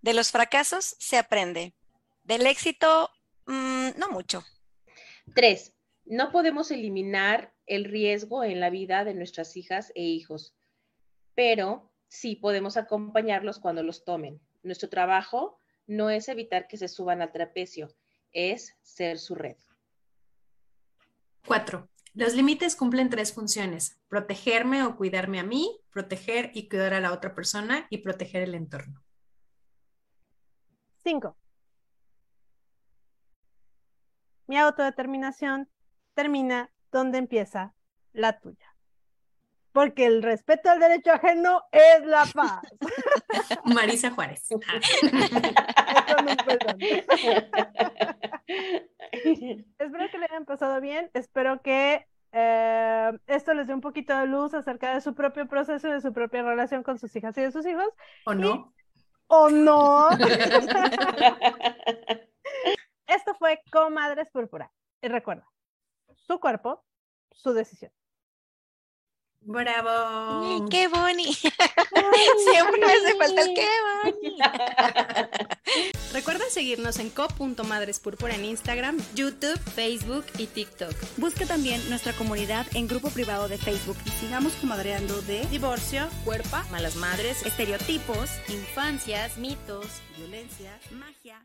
[SPEAKER 3] de los fracasos se aprende. Del éxito, mm, no mucho.
[SPEAKER 5] Tres, no podemos eliminar el riesgo en la vida de nuestras hijas e hijos, pero sí podemos acompañarlos cuando los tomen. Nuestro trabajo no es evitar que se suban al trapecio, es ser su red.
[SPEAKER 4] Cuatro, los límites cumplen tres funciones, protegerme o cuidarme a mí, proteger y cuidar a la otra persona y proteger el entorno.
[SPEAKER 1] Cinco. Mi autodeterminación termina donde empieza la tuya. Porque el respeto al derecho ajeno es la paz.
[SPEAKER 4] Marisa Juárez.
[SPEAKER 1] Espero que le hayan pasado bien. Espero que eh, esto les dé un poquito de luz acerca de su propio proceso y de su propia relación con sus hijas y de sus hijos.
[SPEAKER 4] ¿O no?
[SPEAKER 1] ¿O no? esto fue Comadres Púrpura. Y recuerda, su cuerpo, su decisión.
[SPEAKER 4] Bravo.
[SPEAKER 3] ¡Qué boni! Siempre me hace falta el qué boni.
[SPEAKER 6] Recuerda seguirnos en co.madrespúrpura en Instagram, YouTube, Facebook y TikTok.
[SPEAKER 7] Busca también nuestra comunidad en grupo privado de Facebook y sigamos comadreando de
[SPEAKER 6] Divorcio, cuerpa,
[SPEAKER 7] malas madres,
[SPEAKER 6] estereotipos,
[SPEAKER 7] infancias, mitos, violencia, magia.